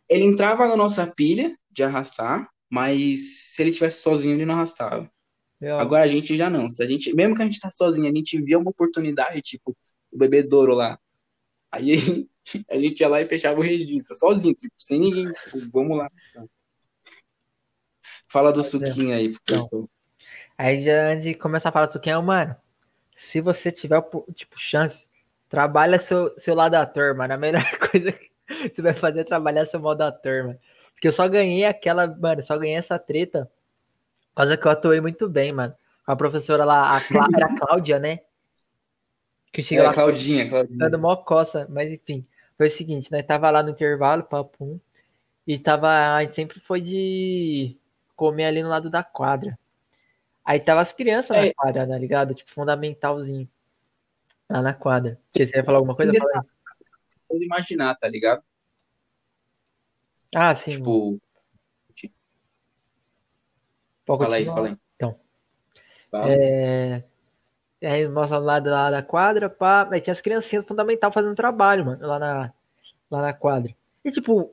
ele entrava na nossa pilha de arrastar, mas se ele tivesse sozinho, ele não arrastava. Real. Agora a gente já não. Se a gente, mesmo que a gente tá sozinho, a gente via uma oportunidade, tipo, o bebedouro lá. Aí a gente ia lá e fechava o registro, sozinho, tipo, sem ninguém. Tipo, vamos lá. Fala do é. suquinho aí, porque eu Não. tô- Aí já antes de começar a falar aqui, é, mano, se você tiver, tipo, chance, trabalha seu, seu lado ator, mano. A melhor coisa que você vai fazer é trabalhar seu modo ator, mano. Porque eu só ganhei aquela, mano, só ganhei essa treta por causa que eu atuei muito bem, mano. Com a professora lá, a Clá- era a Cláudia, né? Que chega É, lá Claudinha, Claudinha. dando mó coça, mas enfim. Foi o seguinte, nós tava lá no intervalo, papo um, e tava, a gente sempre foi de comer ali no lado da quadra. Aí tava as crianças na É. quadra, tá ligado? Tipo, fundamentalzinho. Lá na quadra. Você ia falar alguma coisa? Fala aí. Imaginar, tá ligado? Ah, sim. Tipo, pode fala aí, fala aí. Então. Fala. É... Aí mostra lá lado da quadra, pá. Aí tinha as criancinhas fundamental fazendo trabalho, mano, lá na, lá na quadra. E tipo,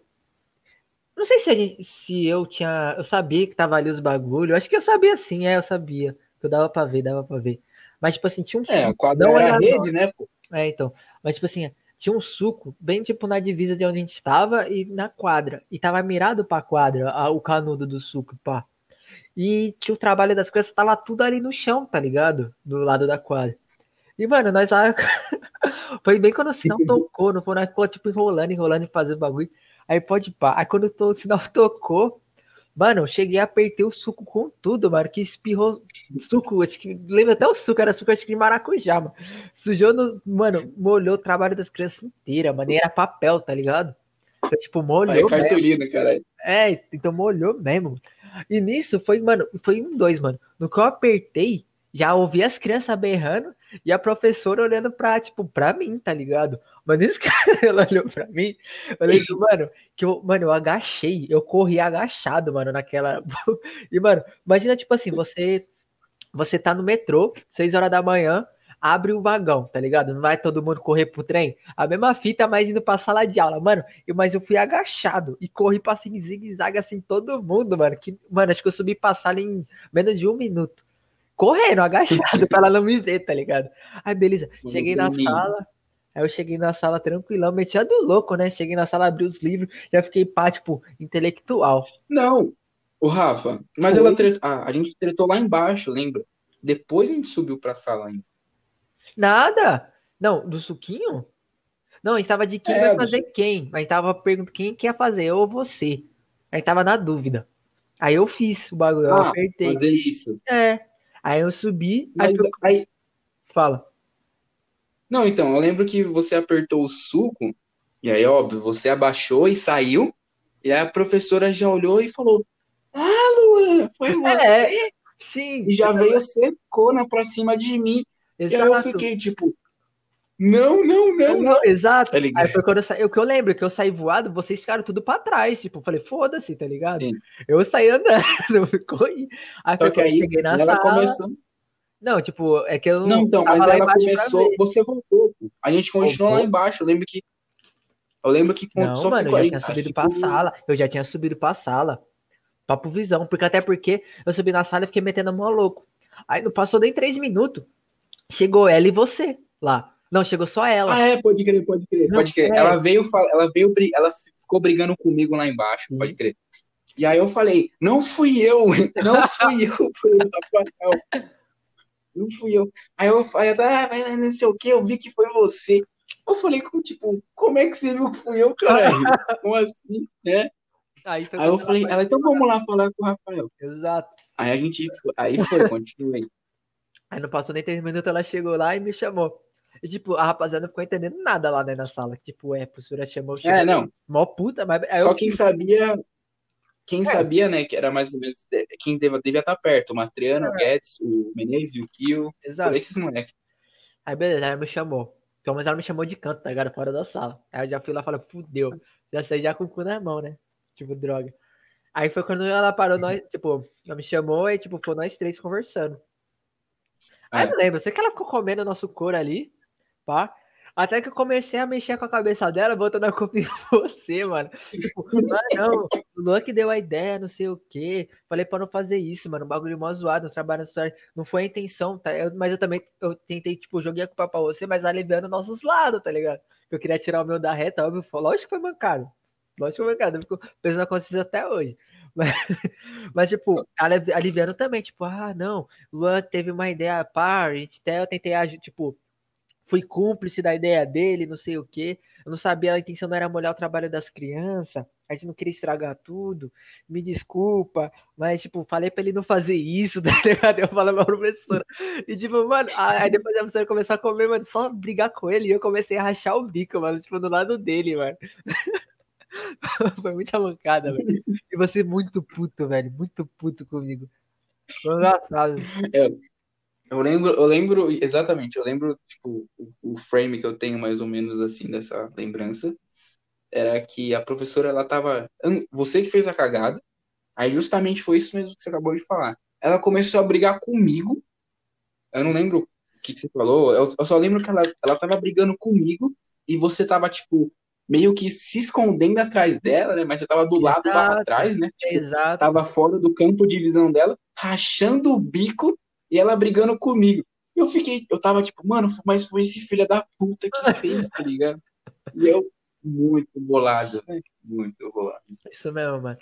não sei se, gente- se eu tinha. Eu sabia que tava ali os bagulhos. Acho que eu sabia sim, é, eu sabia. Que eu dava pra ver, dava pra ver. Mas, tipo assim, tinha um É, suco. quadra Não era era rede, né, pô? É, então. Mas, tipo assim, tinha um suco bem, tipo, na divisa de onde a gente estava e na quadra. E tava mirado pra quadra, a- o canudo do suco, pá. E tinha o trabalho das crianças, tava tudo ali no chão, tá ligado? Do lado da quadra. E, mano, nós lá. foi bem quando o sinal tocou, não foi? Nós ficou, tipo, enrolando, enrolando e fazendo bagulho. Aí pode pá. Aí quando o sinal tocou, mano, eu cheguei a apertei o suco com tudo, mano. Que espirrou suco. Acho que lembra até o suco, era suco acho que de maracujá, mano. Sujou no. Mano, molhou o trabalho das crianças inteira, mano. E era papel, tá ligado? Então, tipo, molhou. Aí, cartolina, caralho. É, então molhou mesmo. E nisso foi, mano, foi um dois, mano. No que eu apertei, já ouvi as crianças berrando e a professora olhando pra, tipo, pra mim, tá ligado? Mano, esse cara, ela olhou pra mim, eu falei, mano, que eu, mano, eu agachei, eu corri agachado, mano, naquela. E, mano, imagina, tipo assim, você, você tá no metrô, seis horas da manhã, abre o vagão, tá ligado? Não vai todo mundo correr pro trem. A mesma fita, mas indo pra sala de aula. Mano, eu, mas eu fui agachado e corri pra assim, zigue-zague assim, todo mundo, mano. Que, mano, acho que eu subi pra sala em menos de um minuto. Correndo, agachado, pra ela não me ver, tá ligado? Aí, beleza. Cheguei na sala. Aí eu cheguei na sala tranquilão, metia do louco, né? Cheguei na sala, abri os livros, já fiquei pá, tipo, intelectual. Não, o Rafa, mas Foi? ela tretou, ah, a gente tretou lá embaixo, lembra? Depois a gente subiu pra sala ainda. Nada! Não, do suquinho? Não, a gente tava de quem é, vai fazer do... quem. A gente tava perguntando quem quer fazer, eu ou você. A gente tava na dúvida. Aí eu fiz o bagulho, ah, eu apertei. Fazer isso. É. Aí eu subi. Mas aí, aí... Fala. Não, então, eu lembro que você apertou o suco, e aí, óbvio, você abaixou e saiu, e aí a professora já olhou e falou: Ah, Luan, foi você. É, sim. E já veio secona pra cima de mim. Exato. E aí eu fiquei tipo, não, não, não, não. Exato. Tá aí foi quando eu saí. O que eu lembro que eu saí voado, vocês ficaram tudo pra trás. Tipo, eu falei, foda-se, tá ligado? Sim. Eu saí andando, corri. Aí foi quando eu cheguei na ela sala. Começou... Não, tipo, é que eu não. Não, então, mas ela começou. Você voltou. A gente continuou lá embaixo. Eu lembro que. Eu lembro que não, só mano, ficou eu já tinha subido pra que... sala. Eu já tinha subido pra sala. Papo visão. Porque até porque eu subi na sala e fiquei metendo a mão louco. Aí não passou nem três minutos. Chegou ela e você lá. Não, chegou só ela. Ah, é, pode crer, pode crer, não, pode crer. É. Ela veio, ela veio, ela ficou brigando comigo lá embaixo, pode crer. E aí eu falei, não fui eu, não fui eu, foi o Rafael. Não fui eu. Aí eu falei, ah, mas não sei o que, eu vi que foi você. Eu falei, tipo, como é que você viu que fui eu, cara? Como assim, né? Aí, aí eu falei, ela, então vamos lá falar com o Rafael. Exato. Aí a gente, aí foi, continuei. Aí não passou nem três minutos, ela chegou lá e me chamou. E, tipo, a rapaziada não ficou entendendo nada lá né, na sala. Tipo, é, a professora chamou. É, não. Mó puta, mas. Só eu... quem sabia. Quem é. sabia, né, que era mais ou menos. Quem devia, devia estar perto. O Mastriano, é. o Guedes, o Menezes, o Kio. Exato. Esses moleques. Aí, beleza, ela me chamou. Então, mas ela me chamou de canto, tá ligado? Fora da sala. Aí eu já fui lá e falei, fudeu. Já saí já com o cu na mão, né? Tipo, droga. Aí foi quando ela parou, nós, tipo, ela me chamou e, tipo, foi nós três conversando. Aí é. eu lembro, sei que ela ficou comendo nosso couro ali, pá. Até que eu comecei a mexer com a cabeça dela, botando a culpa em você, mano. Tipo, ah, não, o Luan que deu a ideia, não sei o quê. Falei pra não fazer isso, mano. Um bagulho mó zoado, trabalhando Não foi a intenção, tá? Eu, mas eu também eu tentei, tipo, joguei a culpa pra você, mas aliviando nossos lados, tá ligado? Eu queria tirar o meu da reta, óbvio. Lógico que foi mancado. Lógico que foi mancado. Eu fico pensando na até hoje. Mas, mas, tipo, aliviando também, tipo, ah, não, Luan teve uma ideia par, a gente até eu tentei, tipo, fui cúmplice da ideia dele, não sei o que. Eu não sabia, a intenção não era molhar o trabalho das crianças, a gente não queria estragar tudo. Me desculpa, mas, tipo, falei pra ele não fazer isso, tá ligado? Eu falei pra professora. E, tipo, mano, aí depois a professora começou a comer, mano, só brigar com ele, e eu comecei a rachar o bico, mano, tipo, do lado dele, mano. Foi muita mancada, velho. E você muito puto, velho. Muito puto comigo. Foi engraçado. Eu, é, eu lembro, eu lembro, exatamente, eu lembro, tipo, o, o, frame que eu tenho mais ou menos assim dessa lembrança era que a professora, ela tava. Você que fez a cagada, aí justamente foi isso mesmo que você acabou de falar. Ela começou a brigar comigo. Eu não lembro o que, que você falou, eu, eu, só lembro que ela, ela tava brigando comigo e você tava, tipo, meio que se escondendo atrás dela, né? Mas você tava do lado lá atrás, né? Tipo, Exato. Tava fora do campo de visão dela, rachando o bico e ela brigando comigo. Eu fiquei, eu tava tipo, mano, mas foi esse filho da puta que fez, tá ligado? E eu, muito bolado, Muito bolado. Isso mesmo, mano.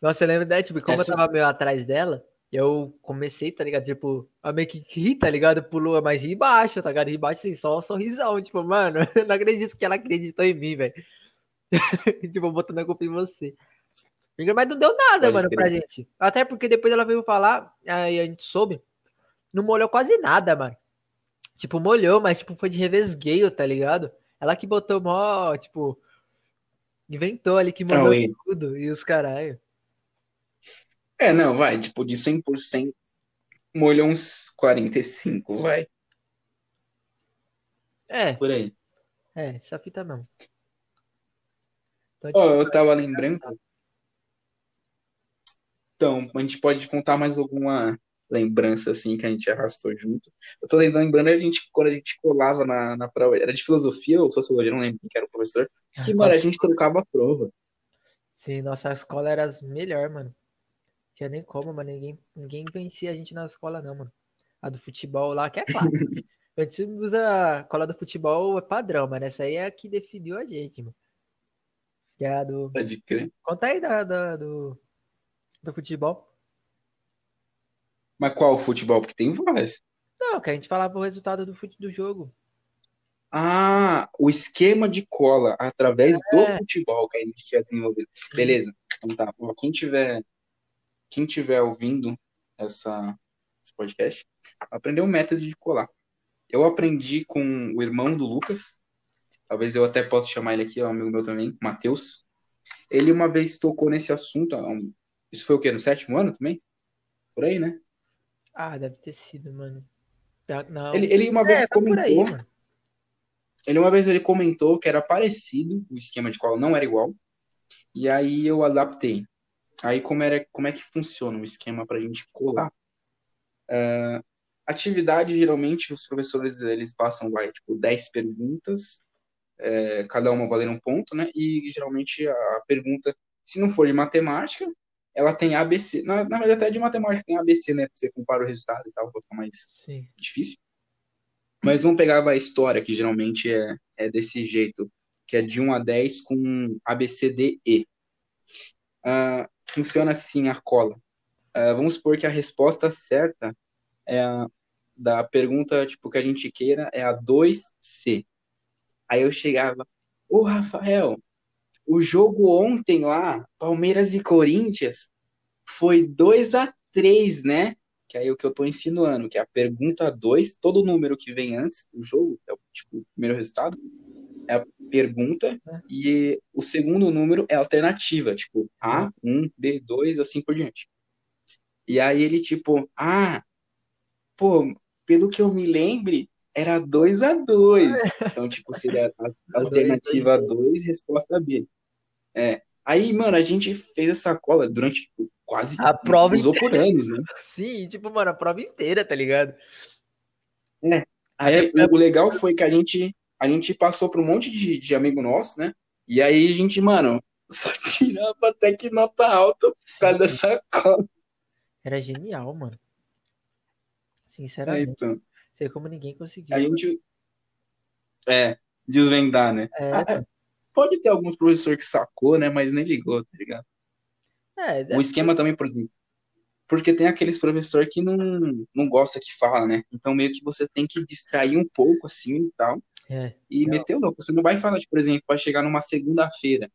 Nossa, eu lembro da, tipo, como Essa... eu tava meio atrás dela, Eu comecei, tá ligado? Tipo, a meio que rir, tá ligado? Pulou, mas ri baixo, tá ligado? Ri baixo assim, só um sorrisão. Tipo, mano, eu não acredito que ela acreditou em mim, velho. tipo, botando a culpa em você. Mas não deu nada, Pode mano, crer. pra gente. Até porque depois ela veio falar, aí a gente soube, não molhou quase nada, mano. Tipo, molhou, mas tipo, foi de revesgueio, tá ligado? Ela que botou mó, tipo, inventou ali que molhou Auê. tudo e os caralho. É, não, vai, tipo, de 100%, molhou uns 45, vai, É, por aí. é, essa fita. Então, Ó, tipo, eu tava lembrando. Então, a gente pode contar mais alguma lembrança, assim, que a gente arrastou junto. Eu tô lembrando a gente, quando a gente colava na, na prova, era de filosofia ou sociologia, não lembro quem que era o professor, que, mano, a gente trocava a prova. Sim, nossa escola era as melhor, mano. Tinha nem como, mas ninguém, ninguém vencia a gente na escola, não, mano. A do futebol lá, que é claro. a gente usa a cola do futebol é padrão, mas essa aí é a que definiu a gente, mano. Que é a do. Pode crer. Conta aí da, da- do, do futebol. Mas qual futebol? Porque tem vários. Não, que a gente falava o resultado do, fute, do jogo. Ah, o esquema de cola através do É. futebol que a gente tinha desenvolvido. Beleza. Então tá. Quem tiver, quem tiver ouvindo essa, esse podcast, aprendeu o método de colar. Eu aprendi com o irmão do Lucas. Talvez eu até possa chamar ele aqui, é um amigo meu também, Matheus. Ele uma vez tocou nesse assunto. um- Isso foi o quê? No sétimo ano também? Por aí, né? Ah, deve ter sido, mano. Não. Ele, ele uma vez é, tá aí, comentou. mano. Ele uma vez ele comentou que era parecido, o esquema de cola não era igual. E aí eu adaptei. Aí como era, como é que funciona o esquema para a gente colar? Ah, atividade, geralmente, os professores eles passam, vai, tipo, 10 perguntas, é, cada uma valendo um ponto, né? E geralmente a pergunta, se não for de matemática, ela tem ABC. Na, na verdade, até de matemática tem ABC, né? Você comparar o resultado e tal, pra ficar mais Sim. difícil. Mas vamos pegar a história, que geralmente é, é desse jeito, que é de 1 a 10 com A, B, C, D, E. Ah, funciona assim a cola. Ah, vamos supor que a resposta certa é a, da pergunta tipo, que a gente queira é a 2C. Aí eu chegava, ô Rafael, o jogo ontem lá, Palmeiras e Corinthians, foi 2 a 3 né? Que aí é o que eu tô insinuando, que é a pergunta 2, todo número que vem antes do jogo, é o tipo, o primeiro resultado, é a pergunta, e o segundo número é a alternativa, tipo, A, 1, B, 2, assim por diante. E aí ele, tipo, ah, pô, pelo que eu me lembre, era 2 a 2 Então, tipo, seria a a alternativa 2, resposta B. É. Aí, mano, a gente fez essa cola durante tipo, quase A prova usou por anos, né? Sim, tipo, mano, a prova inteira, tá ligado? Aí o, legal foi que a gente, a gente passou por um monte de, de amigo nosso, né? E aí a gente, mano, só tirava até que nota alta por causa dessa cola. Era genial, mano. É, Sinceramente. então, Sei como ninguém conseguiu. a gente. É, desvendar, né? É, Ah, é, pode ter alguns professores que sacou, né? Mas nem ligou, tá ligado? é, O esquema também, por exemplo. Porque tem aqueles professores que não, não gosta que fala, né? Então meio que você tem que distrair um pouco assim e tal. é. E Não. meter o louco. Você não vai falar, de, por exemplo, vai chegar numa segunda-feira,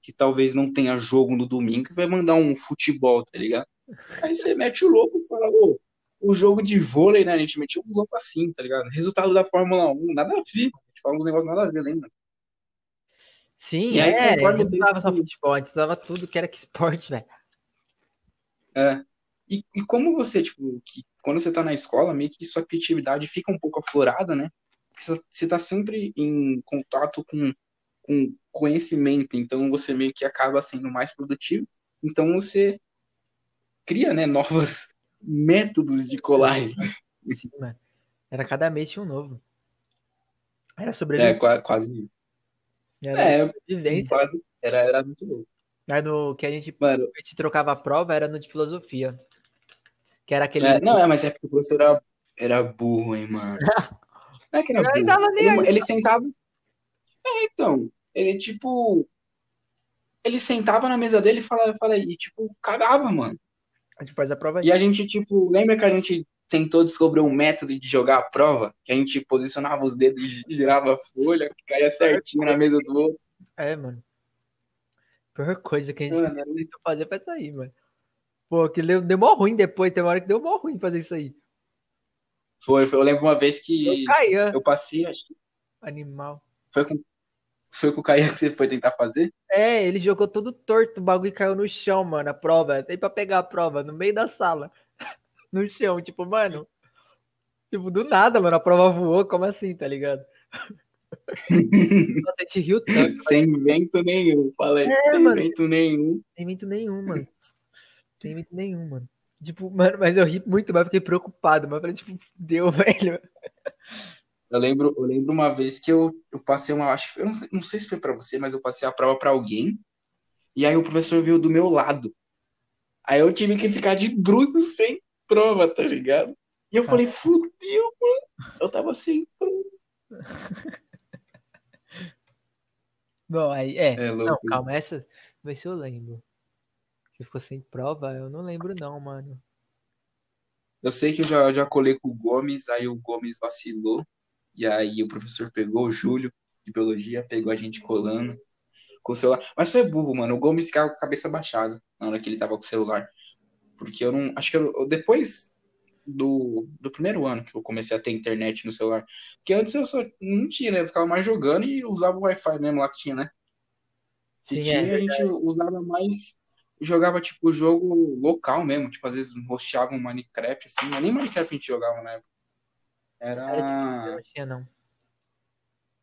que talvez não tenha jogo no domingo, e vai mandar um futebol, tá ligado? Aí você mete o louco e fala, ô, o jogo de vôlei, né? A gente metia um louco assim, tá ligado? Resultado da Fórmula 1, nada a ver. A gente fala uns negócios nada a ver, lembra? Sim, E aí, é, conforme usava só futebol, a gente usava tudo que era que esporte, velho. É. E, e como você, tipo, que quando você tá na escola, meio que sua criatividade fica um pouco aflorada, né? Porque você- você tá sempre em contato com, com conhecimento, então você meio que acaba sendo mais produtivo. Então você cria, né, novos métodos de colagem. Sim, mano. Era cada mês tinha um novo. Era É, sobrevivência. qua- quase. Era É, sobrevivência. quase. Era, era muito louco. Aí no que a gente, Mano, a gente trocava a prova era no de filosofia. Que era aquele. é, não, é, mas é porque o professor era, era burro, hein, mano. Não é que era Ele burro. Ele, aí. ele sentava. É, então. Ele, tipo. Ele sentava na mesa dele e falava, falava, e, tipo, cagava, mano. A gente faz a prova aí. E a gente, tipo, lembra que a gente tentou descobrir um método de jogar a prova? Que a gente posicionava os dedos, girava a folha, que caía certinho na mesa do outro. É, mano. Pior coisa que a gente Mano, deixou fazer foi isso aí, mano. Pô, que deu, deu mó ruim depois, tem uma hora que deu mó ruim fazer isso aí. Foi, foi, eu lembro uma vez Eu que caía, eu passei, acho que animal. foi com, foi com o Caia que você foi tentar fazer. É, ele jogou todo torto, o bagulho caiu no chão, mano, a prova. Tem pra pegar a prova, no meio da sala. No chão, tipo, mano. Tipo, do nada, mano, a prova voou, como assim, tá ligado? Nossa, a gente riu tanto, Sem vento nenhum, falei. É, sem mano. vento nenhum. sem vento nenhum, mano. Sem vento nenhum, mano. Tipo, mano, mas eu ri muito, mas fiquei preocupado, mas eu falei, tipo, deu, velho. Eu lembro, eu lembro uma vez que eu, eu passei uma, acho que eu não, sei- não sei se foi pra você, mas eu passei a prova pra alguém. E aí o professor veio do meu lado. Aí eu tive que ficar de bruços sem prova, tá ligado? E eu falei, fudeu, mano. Eu tava sem prova. Bom, aí, é. É Não, calma, essa. Vê se eu lembro. Que ficou sem prova? Eu não lembro, não, mano. Eu sei que eu já, já colei com o Gomes, aí o Gomes vacilou. E aí o professor pegou o Júlio, de biologia, pegou a gente colando com o celular. Mas foi burro, mano. O Gomes ficava com a cabeça baixada na hora que ele tava com o celular. Porque eu não. Acho que eu, depois do, do primeiro ano que eu comecei a ter internet no celular. Porque antes eu só não tinha, né? Eu ficava mais jogando e usava o Wi-Fi mesmo lá que tinha, né? Que Sim, tinha, é a gente usava mais. Jogava tipo jogo local mesmo. Tipo, às vezes rosteava um Minecraft, assim. Mas nem Minecraft a gente jogava na época. Era Era. Não tinha, não.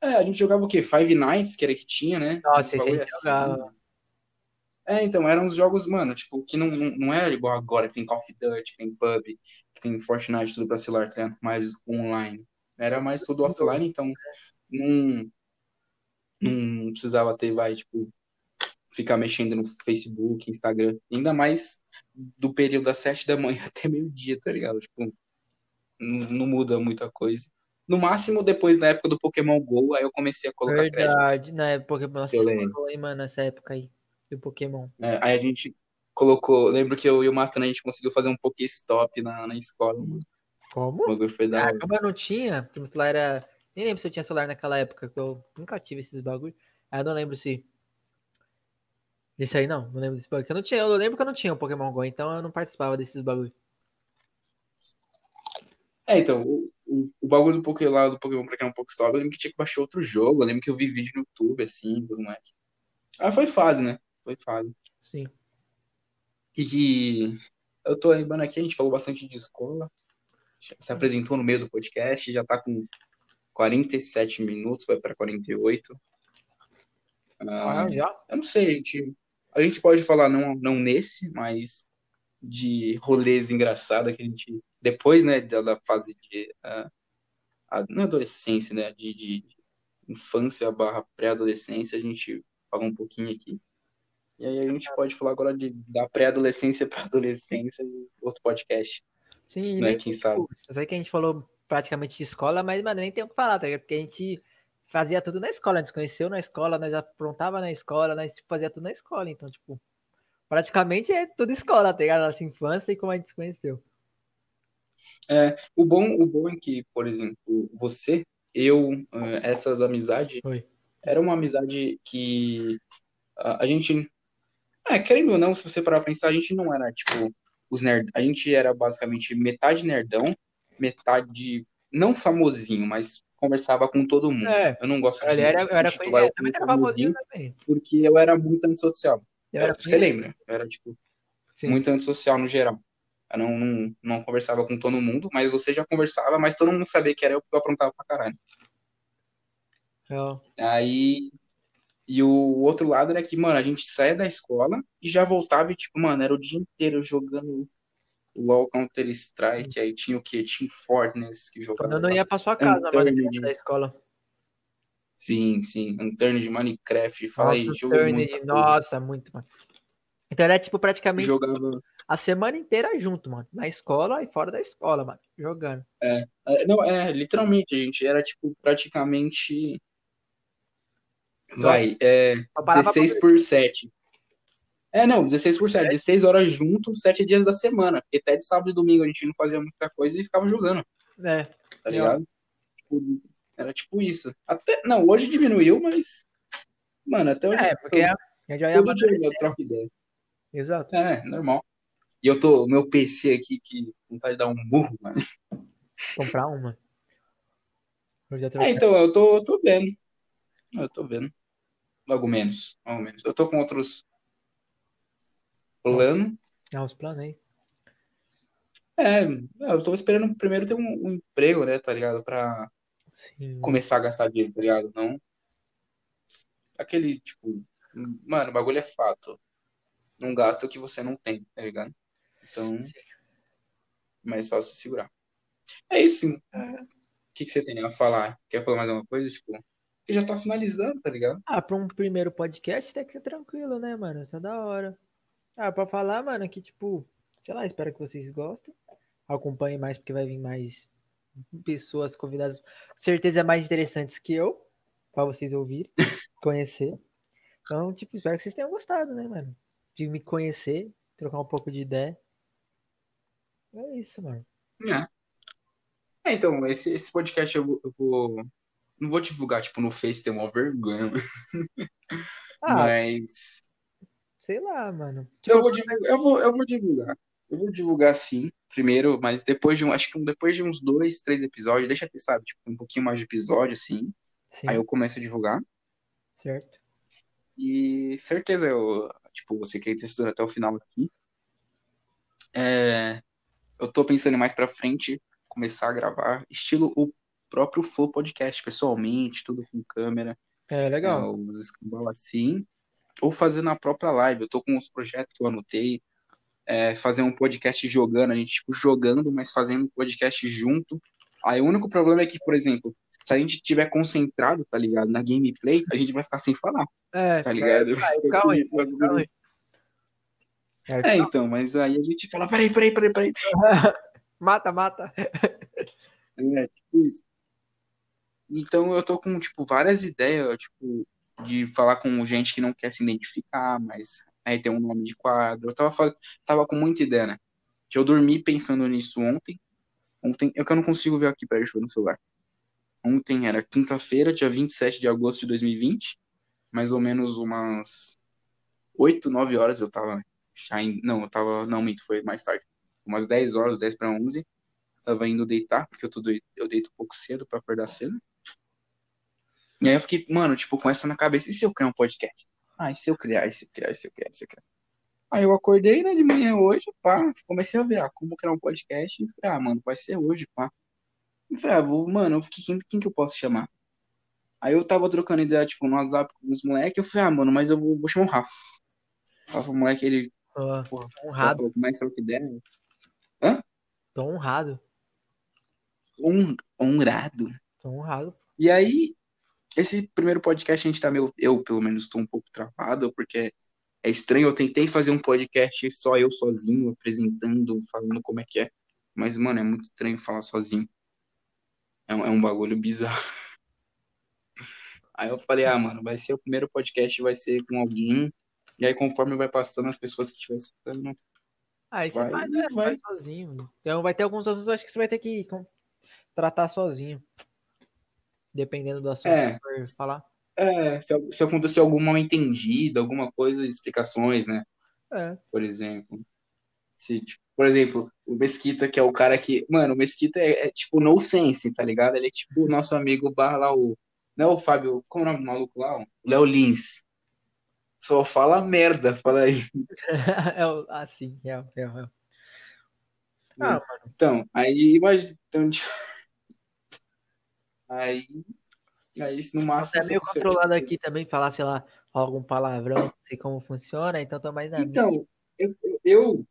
É, a gente jogava o quê? Five Nights, que era que tinha, né? Nossa, a gente assim. jogava. É, então, eram uns jogos, mano, tipo, que não, não, era igual agora, que tem Call of Duty, que tem PUBG, que tem Fortnite, tudo pra celular, tá ligado? Mais online. Era mais tudo offline, então não, não precisava ter, vai, tipo, ficar mexendo no Facebook, Instagram. Ainda mais do período das sete da manhã até meio-dia, tá ligado? Tipo, não, não muda muita coisa. No máximo, depois da época do Pokémon GO, aí eu comecei a colocar crédito. Verdade, na época, nossa, Eu lembro. aí, mano, nessa época aí, do Pokémon. É, aí a gente colocou. Lembro que eu e o Master a gente conseguiu fazer um Pokéstop na, na escola, mano. O Como? bagulho foi da Ah, hora. como eu não tinha, porque meu celular era. Nem lembro se eu tinha celular naquela época, que eu nunca tive esses bagulho. Aí eu não lembro se. Isso aí não, não lembro desse bagulho. Eu não tinha, eu lembro que eu não tinha o Pokémon Go, então eu não participava desses bagulho. É, então, o, o, o bagulho do Pokémon lá, do Pokémon pra criar um Pokéstop, eu lembro que tinha que baixar outro jogo. Eu lembro que eu vi vídeo no YouTube, assim, dos moleques. Ah, foi fase, né? Foi fase. Sim. E eu tô lembrando aqui, a gente falou bastante de escola. Se apresentou no meio do podcast, já tá com 47 minutos, vai pra 48. Ah, Ah, já? Eu não sei, a gente, a gente pode falar não, não nesse, mas de rolês engraçados que a gente, depois, né, da, fase de, ah, a- não é adolescência, né, de, de infância barra pré-adolescência, a gente falou um pouquinho aqui. E aí a gente pode falar agora de, da pré-adolescência para adolescência em outro podcast, Sim, né, quem sabe. Eu sei que a gente falou praticamente de escola, mas, mano, nem tem o que falar, tá? Porque a gente fazia tudo na escola, a gente conheceu na escola, nós aprontava na escola, nós fazia tudo na escola, então, tipo, praticamente é tudo escola, tá ligado? Nossa infância e como a gente se conheceu. É, o bom, o bom é que, por exemplo, você, eu, eh, essas amizades, Oi. era uma amizade que a, a gente, é, querendo ou não, se você parar pra pensar, a gente não era, tipo, os nerd, a gente era basicamente metade nerdão, metade, não famosinho, mas conversava com todo mundo. É, Eu não gosto eu de era, eu era eu conhecido, também como era famosinho famosinho, também. porque eu era muito antissocial. Eu era Você lembra? Eu era, tipo, sim. muito antissocial no geral. Eu não, não, não conversava com todo mundo, mas você já conversava, mas todo mundo sabia que era eu porque eu aprontava pra caralho. Aí, e o outro lado era que, mano, a gente saía da escola e já voltava e, tipo, mano, era o dia inteiro jogando LOL Counter-Strike, aí tinha o quê? Tinha Fortnite que jogava eu não ia pra sua casa, mano, Unturned, da escola. sim, sim, Unturned, Minecraft, fala aí, Nossa, jogo Turned, muita coisa. nossa, muito, mano. Então era, tipo, praticamente Jogava, a semana inteira junto, mano. Na escola e fora da escola, mano. Jogando. é, é, não, é, literalmente, a gente era, tipo, praticamente, vai, é, só parava pra 16 por 7. É, não, 16 por 7, 16 horas junto, 7 dias da semana. Porque até de sábado e domingo a gente não fazia muita coisa e ficava jogando, É. tá ligado? Tipo, era tipo isso. Até, não, hoje diminuiu, mas. Mano, até hoje. É, porque a gente já ia todo dia eu troco ideia. Exato. É, normal. E eu tô, o meu PC aqui, que vontade de dar um burro, mano. Comprar uma. É, então, eu tô, eu tô vendo. Eu tô vendo. Logo menos, logo menos. Eu tô com outros planos. Ah, os planos aí. É, eu tô esperando primeiro ter um, um emprego, né, tá ligado? Pra Sim. começar a gastar dinheiro, tá ligado? Não. Aquele, tipo, mano, o bagulho é fato. Não gasta o que você não tem, tá ligado? Então, mais fácil de segurar. É isso, sim. O que que você tem a falar? Quer falar mais alguma coisa? Tipo, que já tá finalizando, tá ligado? Ah, pra um primeiro podcast tem que ser tranquilo, né, mano? Tá da hora. Ah, pra falar, mano, que tipo, sei lá, espero que vocês gostem. Acompanhem mais, porque vai vir mais pessoas convidadas, certeza mais interessantes que eu, pra vocês ouvirem, conhecer. Então, tipo, espero que vocês tenham gostado, né, mano? De me conhecer, trocar um pouco de ideia. É isso, mano. É. É, então, esse, esse podcast eu, vou- eu vou. Não vou divulgar, tipo, no Face, tem uma vergonha. Ah, Mas. sei lá, mano. Tipo, Eu vou divulgar, eu vou, eu vou divulgar. Eu vou divulgar sim, primeiro, mas depois de um, acho que depois de uns dois, três episódios, deixa ter, sabe, tipo, um pouquinho mais de episódio, assim. sim, Aí eu começo a divulgar. certo. E certeza, eu, tipo, você que é até o final aqui. É, eu tô pensando mais pra frente começar a gravar, estilo o próprio Flow Podcast, pessoalmente, tudo com câmera, É é, legal. os escambau assim, ou fazer na própria live. Eu tô com uns projetos que eu anotei, é, fazer um podcast jogando, a gente, tipo, jogando, mas fazendo um podcast junto. Aí o único problema é que, por exemplo, se a gente tiver concentrado, tá ligado, na gameplay, a gente vai ficar sem falar, É, tá ligado? calma aí, calma aí. É, É, então, mas aí a gente fala, peraí, peraí, peraí, peraí. Mata, mata. É, tipo isso. Então eu tô com, tipo, várias ideias, tipo, de falar com gente que não quer se identificar, mas aí tem um nome de quadro. Eu tava, tava com muita ideia, né? Que eu dormi pensando nisso ontem. Ontem, é que eu não consigo ver aqui, peraí, deixa eu ver no celular. Ontem era quinta-feira, dia 27 de agosto de 2020. Mais ou menos umas 8, 9 horas eu tava não, eu tava, não, minto, foi mais tarde. Umas 10 horas, 10 para 11. Tava indo deitar, porque eu, tô eu deito um pouco cedo pra acordar cedo. E aí eu fiquei, mano, tipo, com essa na cabeça, e se eu criar um podcast? Ah, e se eu criar, e se eu criar, e se eu criar, e se eu criar? Aí eu acordei, né, de manhã hoje, pá, comecei a ver, ah, como criar um podcast, e falei, ah, mano, vai ser hoje, pá. E falei, ah, vou, mano, quem, quem que eu posso chamar? Aí eu tava trocando ideia, tipo, no WhatsApp com os moleques, eu falei, ah, mano, mas eu vou, vou chamar o Rafa. O Rafa, o moleque, ele, Porra, tô honrado, mais troca ideia. tô honrado, Hon- honrado. tô honrado. E aí, esse primeiro podcast a gente tá meio. Eu, pelo menos, tô um pouco travado, porque é estranho. Eu tentei fazer um podcast só eu sozinho, apresentando, falando como é que é. Mas, mano, é muito estranho falar sozinho. É um, é um bagulho bizarro. Aí eu falei, ah, mano, vai ser o primeiro podcast, vai ser com alguém. E aí, conforme vai passando as pessoas que estiver escutando, Aí você Vai, faz, né, vai. sozinho. Então vai ter alguns assuntos acho que você vai ter que tratar sozinho. Dependendo do assunto É. falar. é, se, se acontecer algum mal entendido, alguma coisa, explicações, né? É. por exemplo. Se, tipo, por exemplo, o Mesquita, que é o cara que. Mano, o Mesquita é, é, tipo no sense, tá ligado? Ele é tipo o nosso amigo barra lá, o. Não é o Fábio. Como é o nome do maluco lá? O Léo Lins. Só fala merda, fala aí. é o- ah, sim, real, real, real. Ah, Então, aí imagina. Então, tipo, aí. Aí, no máximo. é meio controlado aqui também falar, sei lá, algum palavrão, não sei como funciona, então tô mais na. Então, eu, eu- eu,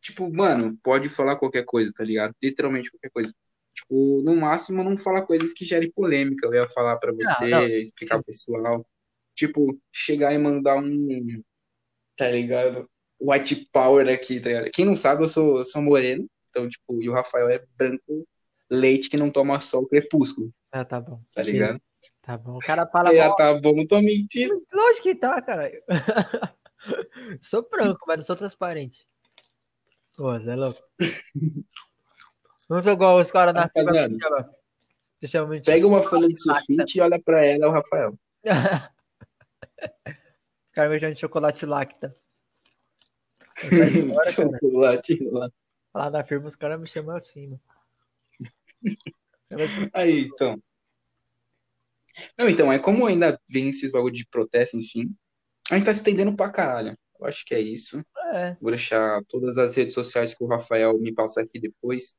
tipo, mano, pode falar qualquer coisa, tá ligado? Literalmente qualquer coisa. Tipo, no máximo, não falar coisas que gerem polêmica. Eu ia falar pra você, não, explicar pro pessoal. Tipo, chegar e mandar um, tá ligado? White Power aqui, tá ligado? Quem não sabe, eu sou, eu sou moreno. Então, tipo, e o Rafael é branco, leite que não toma sol, crepúsculo, Ah, tá bom. tá ligado? Tá bom. O cara fala É, tá bom, não tô mentindo. Lógico que tá, cara. Sou branco, mas não sou transparente. Pô, você é louco. Não sou igual os caras na fila. Rapaziada, que chama- que chamam de- Pega uma folha de sulfite e olha pra ela, é o Rafael. Os caras me chamam de chocolate lacta. Cara. Chocolate lá. Lá na firma os caras me chamam assim, mano. Aí, então. Não, então, é como ainda vem esses bagulho de protesto, enfim. A gente tá se estendendo pra caralho. Eu acho que é isso. É, Vou deixar todas as redes sociais que o Rafael me passar aqui depois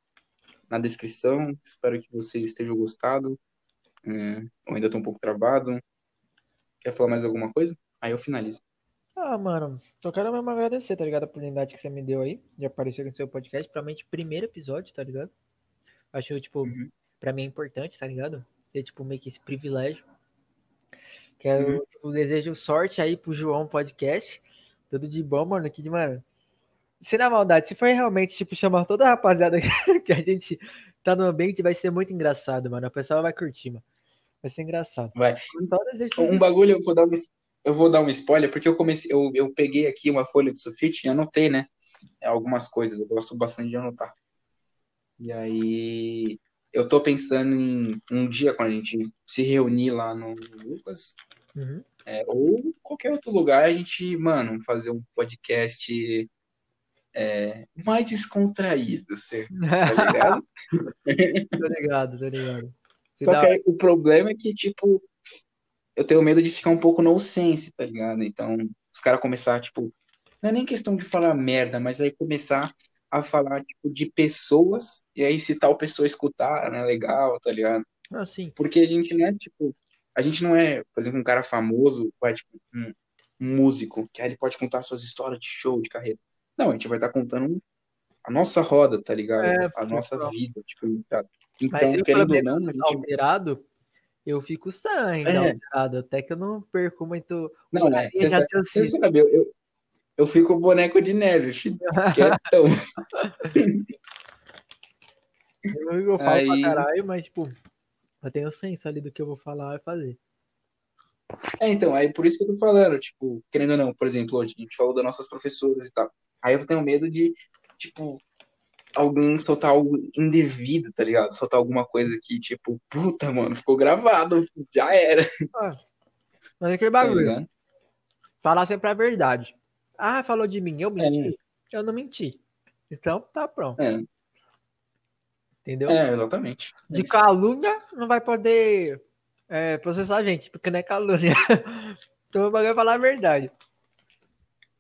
na descrição. Espero que vocês estejam gostado. É, eu ainda tô um pouco travado. Quer falar mais alguma coisa? Aí eu finalizo. Ah, mano, só quero mesmo agradecer, tá ligado? A oportunidade que você me deu aí de aparecer no seu podcast. Provavelmente primeiro episódio, tá ligado? Acho, tipo, Uhum. pra mim é importante, tá ligado? Ter, tipo, meio que esse privilégio. Quero, Uhum. tipo, desejo sorte aí pro João Podcast. Tudo de bom, mano. Que, de- mano. Se na maldade, se for realmente, tipo, chamar toda a rapaziada que a gente tá no ambiente, vai ser muito engraçado, mano. A pessoa vai curtir, mano. Vai ser engraçado. Vai. Um bagulho, eu vou dar um, eu vou dar um spoiler, porque eu comecei, eu, eu peguei aqui uma folha de sulfite e anotei, né? Algumas coisas, eu gosto bastante de anotar. E aí, eu tô pensando em um dia, quando a gente se reunir lá no Lucas, Uhum. é, ou qualquer outro lugar, a gente, mano, fazer um podcast é, mais descontraído, você tá ligado? Tô ligado, tô ligado. Só que aí, o problema é que, tipo, eu tenho medo de ficar um pouco no sense, tá ligado? Então, os caras começar, tipo, não é nem questão de falar merda, mas aí começar a falar, tipo, de pessoas, e aí se tal pessoa escutar, não é legal, tá ligado? Ah, sim. Porque a gente não é, tipo, a gente não é, por exemplo, um cara famoso, vai, tipo, um, um músico, que aí ele pode contar suas histórias de show, de carreira. Não, a gente vai estar contando a nossa roda, tá ligado? É, a nossa vida, tipo, então, Mas eu, querendo ou não, a gente alterado, eu fico estranho É. alterado, até que eu não perco muito Não, né? Você sabe, você sabe, eu, eu, eu fico boneco de neve, quietão. Eu, eu falo Aí- pra caralho, mas, tipo, eu tenho senso ali do que eu vou falar e fazer. É, então, aí por isso que eu tô falando, tipo, querendo ou não, por exemplo, hoje a gente falou das nossas professoras e tal. Aí eu tenho medo de, tipo, alguém soltar algo indevido, tá ligado? Soltar alguma coisa que, tipo, puta, mano, ficou gravado, já era, Mas é aquele tá bagulho, ligado? falar sempre a verdade. Ah, falou de mim, eu menti? É. Eu não menti. Então, tá pronto, É, entendeu? é, exatamente. É De isso. calúnia não vai poder é, processar a gente, porque não é calúnia. então o bagulho é falar a verdade.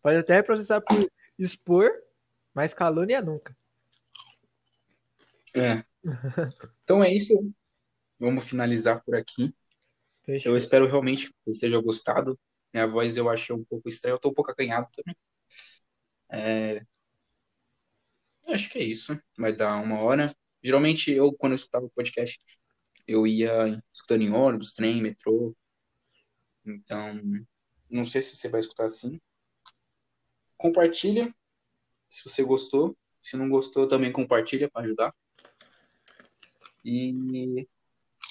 Pode até processar por expor, mas calúnia nunca. É. Então é isso. Vamos finalizar por aqui. Fechou. Eu espero realmente que vocês tenham gostado. Minha voz eu achei um pouco estranha, eu tô um pouco acanhado também. É, Acho que é isso. Vai dar uma hora. Geralmente eu, quando eu escutava o podcast, eu ia escutando em ônibus, trem, metrô. Então, não sei se você vai escutar assim. Compartilha se você gostou. Se não gostou, também compartilha para ajudar. E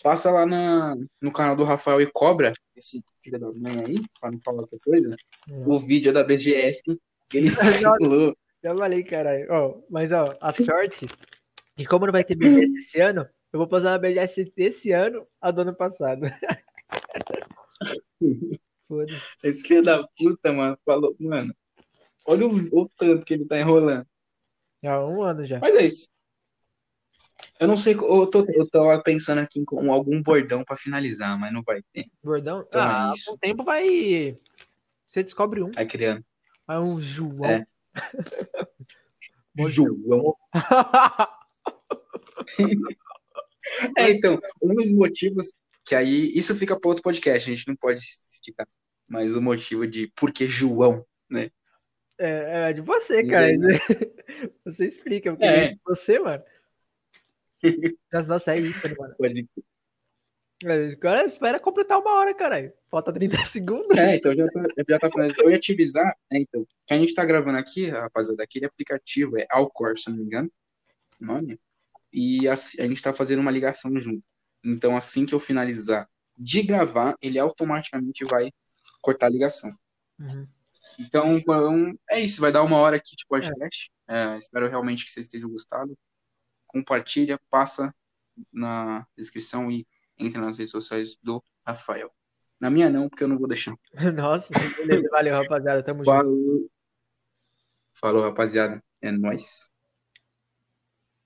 passa lá na, no canal do Rafael e cobra, esse filho da mãe aí, para não falar outra coisa, Hum. o vídeo da BGS que ele falou. Já falei, caralho. Ó, mas, ó, a sorte que como não vai ter BGS esse ano, eu vou postar a BGS desse ano a do ano passado. Foda-se. Esse filho da puta, mano, falou, mano, olha o, o tanto que ele tá enrolando. Já há um ano já. Mas é isso. Eu não sei, eu tô, eu tô pensando aqui em com algum bordão pra finalizar, mas não vai ter. Bordão? Então é ah, isso. com o tempo vai. Você descobre um. Vai criando. Vai um João. É. João. É, então, um dos motivos que aí, isso fica para outro podcast, a gente não pode esticar, mas o motivo de por que João, né? É, é de você, cara. Você explica, porque É. é de você, mano. Mas nossa, é isso, mano. Pode... Agora espera completar uma hora, caralho. Falta 30 segundos. É, então já tá, já tá falando. Eu ia te avisar, né, então, que a gente tá gravando aqui, rapaziada, aquele aplicativo é Alcor, se não me engano, nome, e a, a gente tá fazendo uma ligação junto. Então, assim que eu finalizar de gravar, ele automaticamente vai cortar a ligação. Uhum. Então, é isso. Vai dar uma hora aqui de podcast. É, espero realmente que vocês estejam gostado. Compartilha, passa na descrição e entra nas redes sociais do Rafael. Na minha não, porque eu não vou deixar. Nossa, beleza. Valeu, rapaziada. Tamo junto. Falou, Falou rapaziada. É nóis.